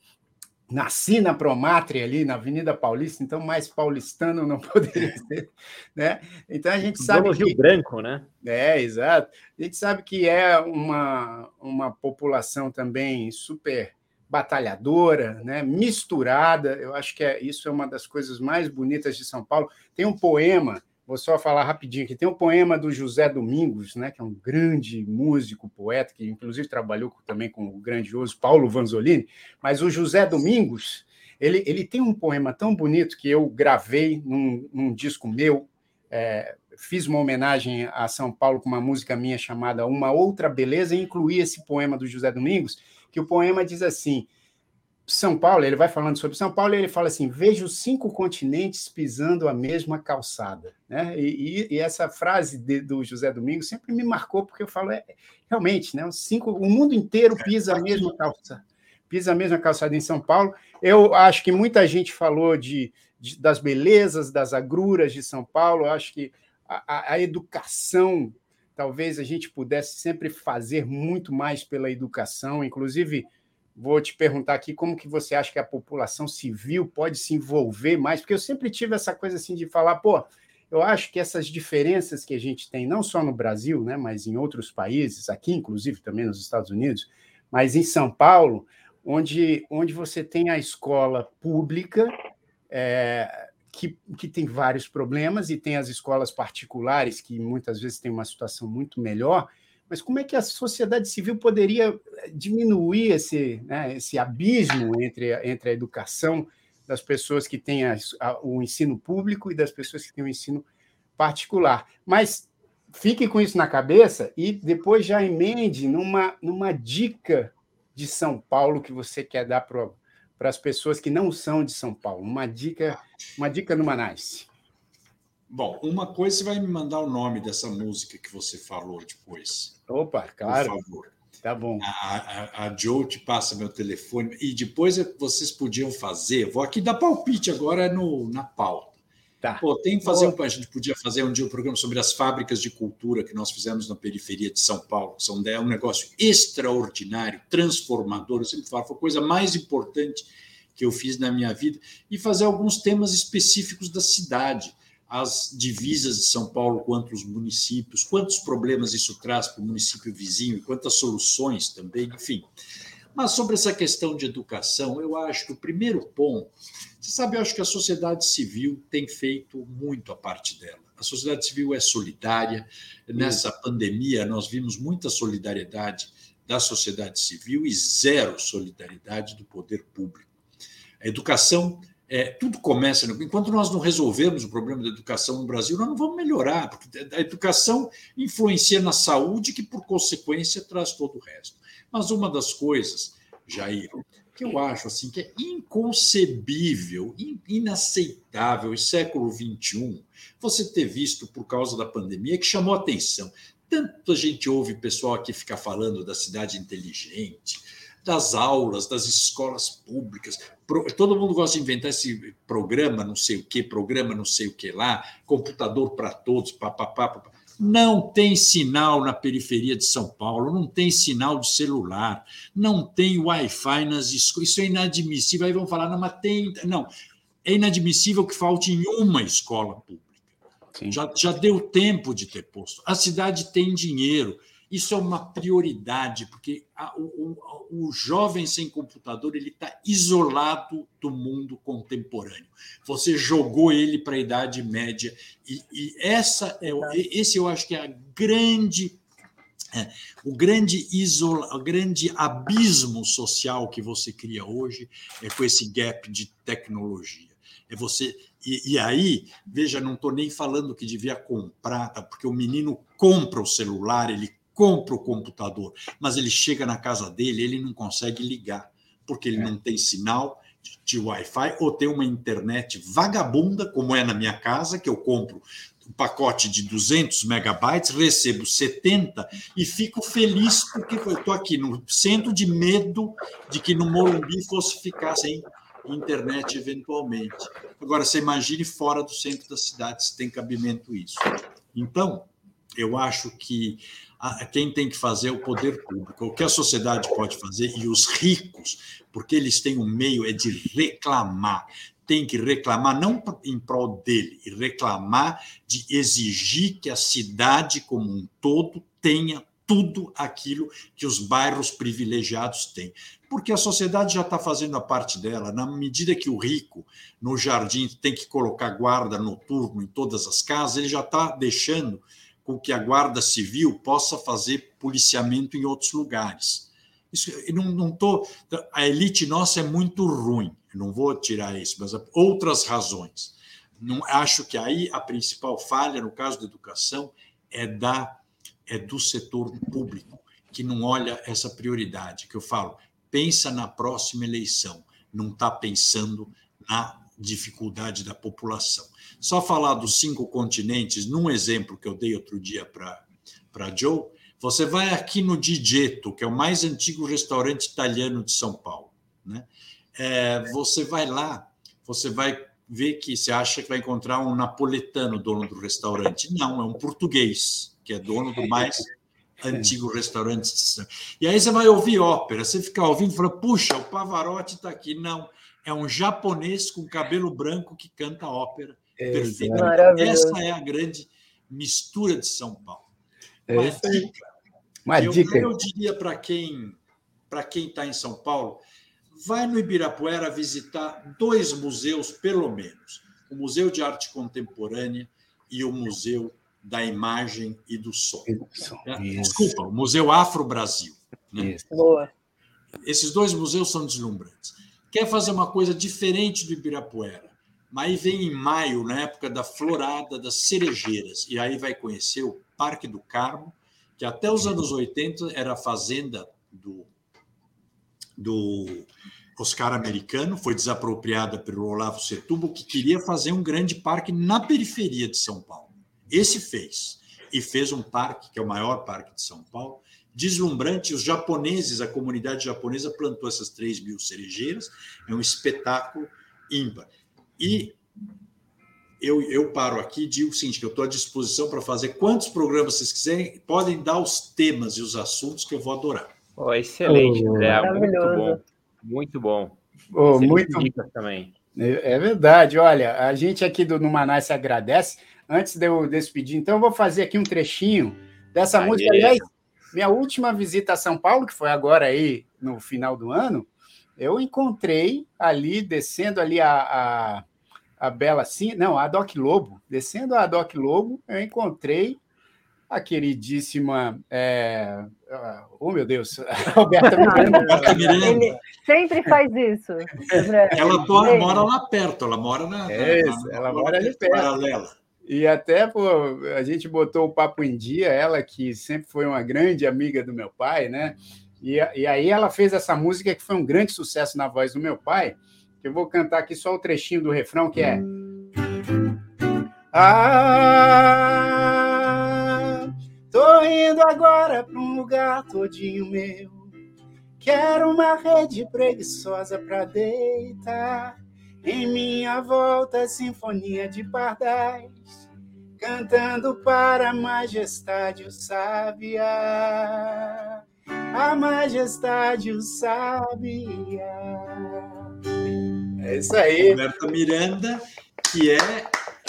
nasci na Promátria ali na Avenida Paulista, então mais paulistano não *laughs* poderia ser, né? Então a gente sabe Rio que... Branco, né? É, exato. A gente sabe que é uma, uma população também super batalhadora, né? misturada. Eu acho que é, isso é uma das coisas mais bonitas de São Paulo. Tem um poema Vou só falar rapidinho aqui. Tem um poema do José Domingos, né, que é um grande músico, poeta, que inclusive trabalhou também com o grandioso Paulo Vanzolini. Mas o José Domingos, ele, ele tem um poema tão bonito que eu gravei num, num disco meu. É, fiz uma homenagem a São Paulo com uma música minha chamada Uma Outra Beleza e incluí esse poema do José Domingos, que o poema diz assim: são Paulo, ele vai falando sobre São Paulo, e ele fala assim: vejo cinco continentes pisando a mesma calçada. Né? E, e, e essa frase de, do José Domingos sempre me marcou, porque eu falo, é, realmente, né, cinco, o mundo inteiro pisa a mesma calçada, pisa a mesma calçada em São Paulo. Eu acho que muita gente falou de, de das belezas, das agruras de São Paulo, eu acho que a, a educação, talvez a gente pudesse sempre fazer muito mais pela educação, inclusive Vou te perguntar aqui como que você acha que a população civil pode se envolver mais, porque eu sempre tive essa coisa assim de falar, pô, eu acho que essas diferenças que a gente tem, não só no Brasil, né, mas em outros países, aqui inclusive também nos Estados Unidos, mas em São Paulo, onde, onde você tem a escola pública, é, que, que tem vários problemas, e tem as escolas particulares, que muitas vezes têm uma situação muito melhor, mas como é que a sociedade civil poderia eh, diminuir esse, né, esse abismo entre, entre a educação das pessoas que têm a, a, o ensino público e das pessoas que têm o ensino particular? Mas fique com isso na cabeça e depois já emende numa, numa dica de São Paulo que você quer dar para as pessoas que não são de São Paulo. Uma dica, uma dica no Manais. Bom, uma coisa você vai me mandar o nome dessa música que você falou depois. Opa, claro. Por favor. Tá bom. A, a, a Joe te passa meu telefone e depois vocês podiam fazer. Vou aqui dar palpite agora no, na pauta. Tá. Pô, tem que fazer um, a gente podia fazer um dia um programa sobre as fábricas de cultura que nós fizemos na periferia de São Paulo. São é um negócio extraordinário, transformador. Eu sempre falo, foi a coisa mais importante que eu fiz na minha vida e fazer alguns temas específicos da cidade as divisas de São Paulo quanto os municípios, quantos problemas isso traz para o município vizinho e quantas soluções também, enfim. Mas sobre essa questão de educação, eu acho que o primeiro ponto, você sabe, eu acho que a sociedade civil tem feito muito a parte dela. A sociedade civil é solidária. Nessa pandemia, nós vimos muita solidariedade da sociedade civil e zero solidariedade do poder público. A educação é, tudo começa. Enquanto nós não resolvermos o problema da educação no Brasil, nós não vamos melhorar, porque a educação influencia na saúde, que por consequência traz todo o resto. Mas uma das coisas, Jair, que eu acho assim que é inconcebível, inaceitável em século XXI, você ter visto por causa da pandemia que chamou atenção. Tanto a gente ouve pessoal aqui ficar falando da cidade inteligente, das aulas, das escolas públicas. Todo mundo gosta de inventar esse programa, não sei o que, programa não sei o que lá, computador para todos, papapá. Não tem sinal na periferia de São Paulo, não tem sinal de celular, não tem Wi-Fi nas escolas. Isso é inadmissível. Aí vão falar, não, mas tem. Não, é inadmissível que falte em uma escola pública. Já, já deu tempo de ter posto. A cidade tem dinheiro. Isso é uma prioridade, porque a, o, o, jovem sem computador ele está isolado do mundo contemporâneo. Você jogou ele para a Idade Média e, e essa é esse eu acho que é a grande é, o grande isola, o grande abismo social que você cria hoje é com esse gap de tecnologia. É você e, e aí, veja, não estou nem falando que devia comprar, tá? porque o menino compra o celular, ele compra o computador, mas ele chega na casa dele, ele não consegue ligar, porque ele é. não tem sinal de Wi-Fi ou tem uma internet vagabunda, como é na minha casa, que eu compro um pacote de 200 megabytes, recebo 70 e fico feliz porque eu estou aqui no centro de medo de que no Morumbi fosse ficar sem internet eventualmente. Agora, você imagine fora do centro da cidade se tem cabimento isso. Então, eu acho que quem tem que fazer é o poder público. O que a sociedade pode fazer e os ricos porque eles têm um meio é de reclamar. Tem que reclamar não em prol dele, e reclamar de exigir que a cidade como um todo tenha tudo aquilo que os bairros privilegiados têm. Porque a sociedade já está fazendo a parte dela. Na medida que o rico, no jardim, tem que colocar guarda noturno em todas as casas, ele já está deixando com que a guarda civil possa fazer policiamento em outros lugares. Isso, não, não tô, a elite nossa é muito ruim, não vou tirar isso, mas outras razões. Não acho que aí a principal falha no caso da educação é da é do setor público, que não olha essa prioridade, que eu falo, pensa na próxima eleição, não está pensando na dificuldade da população. Só falar dos cinco continentes, num exemplo que eu dei outro dia para Joe, você vai aqui no Digeto, que é o mais antigo restaurante italiano de São Paulo. Né? É, você vai lá, você vai ver que você acha que vai encontrar um napoletano dono do restaurante. Não, é um português que é dono do mais *laughs* antigo restaurante. E aí você vai ouvir ópera, você fica ouvindo e fala, puxa, o Pavarotti está aqui. Não, é um japonês com cabelo branco que canta ópera é, perfeitamente. Essa é a grande mistura de São Paulo. É Uma é dica. Uma eu, dica. eu diria para quem para quem está em São Paulo, vai no Ibirapuera visitar dois museus, pelo menos. O Museu de Arte Contemporânea e o Museu da imagem e do som. É, desculpa, o Museu Afro-Brasil. Né? Boa. Esses dois museus são deslumbrantes. Quer fazer uma coisa diferente do Ibirapuera, mas vem em maio, na época da florada das cerejeiras, e aí vai conhecer o Parque do Carmo, que até os anos 80 era a fazenda do, do Oscar americano, foi desapropriada pelo Olavo Setúbal, que queria fazer um grande parque na periferia de São Paulo. Esse fez. E fez um parque, que é o maior parque de São Paulo, deslumbrante. Os japoneses, a comunidade japonesa plantou essas 3 mil cerejeiras. É um espetáculo ímpar. E eu, eu paro aqui e digo o seguinte: que eu estou à disposição para fazer quantos programas vocês quiserem, podem dar os temas e os assuntos que eu vou adorar. Oh, excelente, oh, André. Muito bom. Muito bom. Oh, muito também. É, é verdade. Olha, a gente aqui do Numaná se agradece antes de eu despedir, então eu vou fazer aqui um trechinho dessa Aê. música. Aliás, minha última visita a São Paulo, que foi agora aí no final do ano, eu encontrei ali, descendo ali a, a, a Bela Sim, não, a Doc Lobo, descendo a Doc Lobo, eu encontrei a queridíssima. É... Oh, meu Deus, *laughs* Roberta *laughs* Miranda. Ele sempre faz isso. *laughs* Ela mora, mora lá perto, ela mora na. É, na, na, ela mora ali perto. Paralela. E até pô, a gente botou o papo em dia, ela que sempre foi uma grande amiga do meu pai, né? E, e aí ela fez essa música que foi um grande sucesso na voz do meu pai, eu vou cantar aqui só o trechinho do refrão, que é. Ah, tô indo agora para um lugar todinho meu. Quero uma rede preguiçosa para deitar. Em minha volta, sinfonia de pardais cantando para a majestade o sábia, a majestade o sábia. É isso aí. Roberta Miranda, que é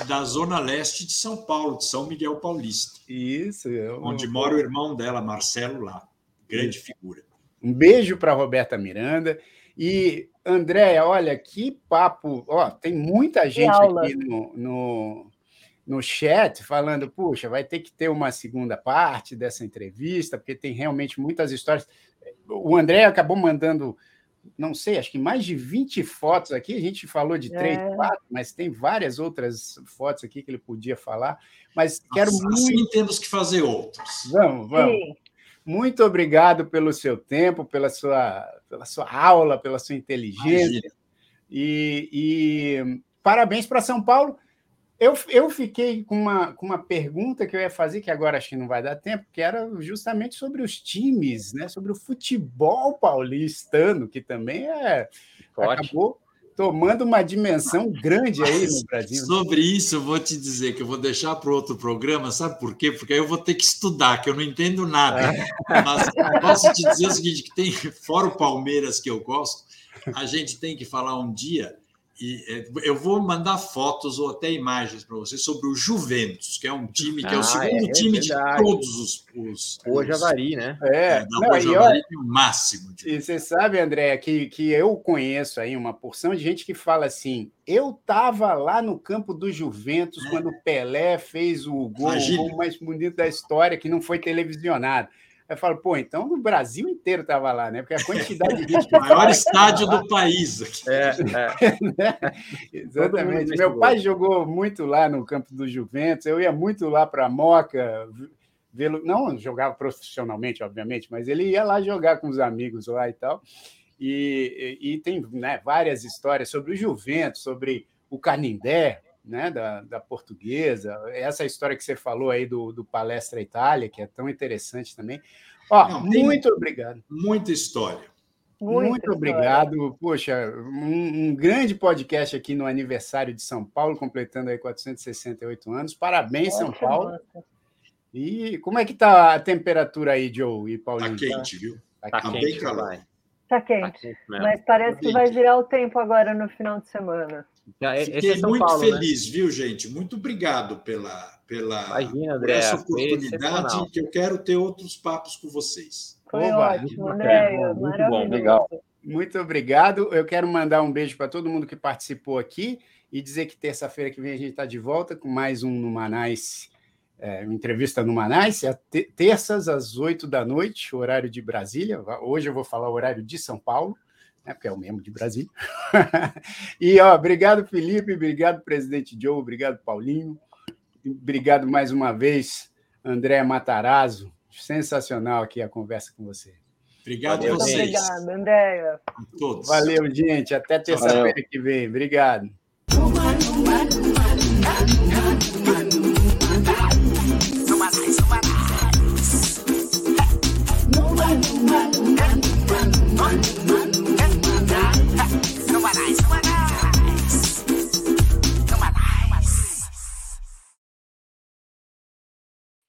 da zona leste de São Paulo, de São Miguel Paulista. Isso. Eu... Onde mora o irmão dela, Marcelo, lá. Grande isso. figura. Um beijo para Roberta Miranda. E, Andréia, olha, que papo. Ó, tem muita gente aqui no, no, no chat falando, puxa, vai ter que ter uma segunda parte dessa entrevista, porque tem realmente muitas histórias. O André acabou mandando, não sei, acho que mais de 20 fotos aqui, a gente falou de três, é. quatro, mas tem várias outras fotos aqui que ele podia falar. Mas quero assim, muito. Assim temos que fazer outros. Vamos, vamos. Sim. Muito obrigado pelo seu tempo, pela sua, pela sua aula, pela sua inteligência. E, e parabéns para São Paulo. Eu, eu fiquei com uma, com uma pergunta que eu ia fazer, que agora acho que não vai dar tempo, que era justamente sobre os times, né? sobre o futebol paulistano, que também é. Acabou tomando uma dimensão grande aí no Brasil. Sobre isso, eu vou te dizer que eu vou deixar para outro programa, sabe por quê? Porque aí eu vou ter que estudar, que eu não entendo nada. É. Mas posso te dizer o seguinte: que tem, fora o Palmeiras que eu gosto, a gente tem que falar um dia e é, eu vou mandar fotos ou até imagens para vocês sobre o Juventus, que é um time que é o ah, segundo é, time verdade. de todos os. os o Javari, né? É, é não, o Javari tem o máximo. De... E você sabe, André, que, que eu conheço aí uma porção de gente que fala assim: eu estava lá no campo do Juventus é. quando o Pelé fez o gol, o gol mais bonito da história, que não foi televisionado. Eu falo, pô, então o Brasil inteiro estava lá, né? Porque a quantidade de gente. *laughs* o maior estádio *laughs* do país. Aqui. É, é. *laughs* Exatamente. Meu pai jogou muito lá no campo do Juventus, eu ia muito lá para a Moca, vê-lo. Não jogava profissionalmente, obviamente, mas ele ia lá jogar com os amigos lá e tal. E, e, e tem né, várias histórias sobre o Juventus, sobre o Canindé, né, da, da portuguesa, essa história que você falou aí do, do Palestra Itália, que é tão interessante também. Ó, Não, muito obrigado. Muita história. Muito história. obrigado. Poxa, um, um, grande podcast aqui no aniversário de São Paulo, completando aí 468 anos. Parabéns, São Paulo. E como é que tá a temperatura aí, Joe e Paulinho? Tá quente, viu? Tá, tá quente, bem calor. Tá quente. Tá quente mas parece tá que vai virar o tempo agora no final de semana. Fiquei é muito Paulo, né? feliz, né? viu, gente? Muito obrigado pela, pela Imagina, André, essa oportunidade que eu quero ter outros papos com vocês. Foi Oba, ótimo, André. Muito bom, legal. Muito obrigado. Eu quero mandar um beijo para todo mundo que participou aqui e dizer que terça-feira que vem a gente está de volta com mais um no Manais, é, uma entrevista no Manais, é terças às oito da noite, horário de Brasília. Hoje eu vou falar o horário de São Paulo né, porque é o mesmo de Brasília. *laughs* e ó, obrigado, Felipe, obrigado, presidente Joe, obrigado, Paulinho, obrigado mais uma vez, André Matarazzo. Sensacional aqui a conversa com você. Obrigado a vocês. Obrigado, André. Valeu, gente. Até terça-feira que vem. Obrigado.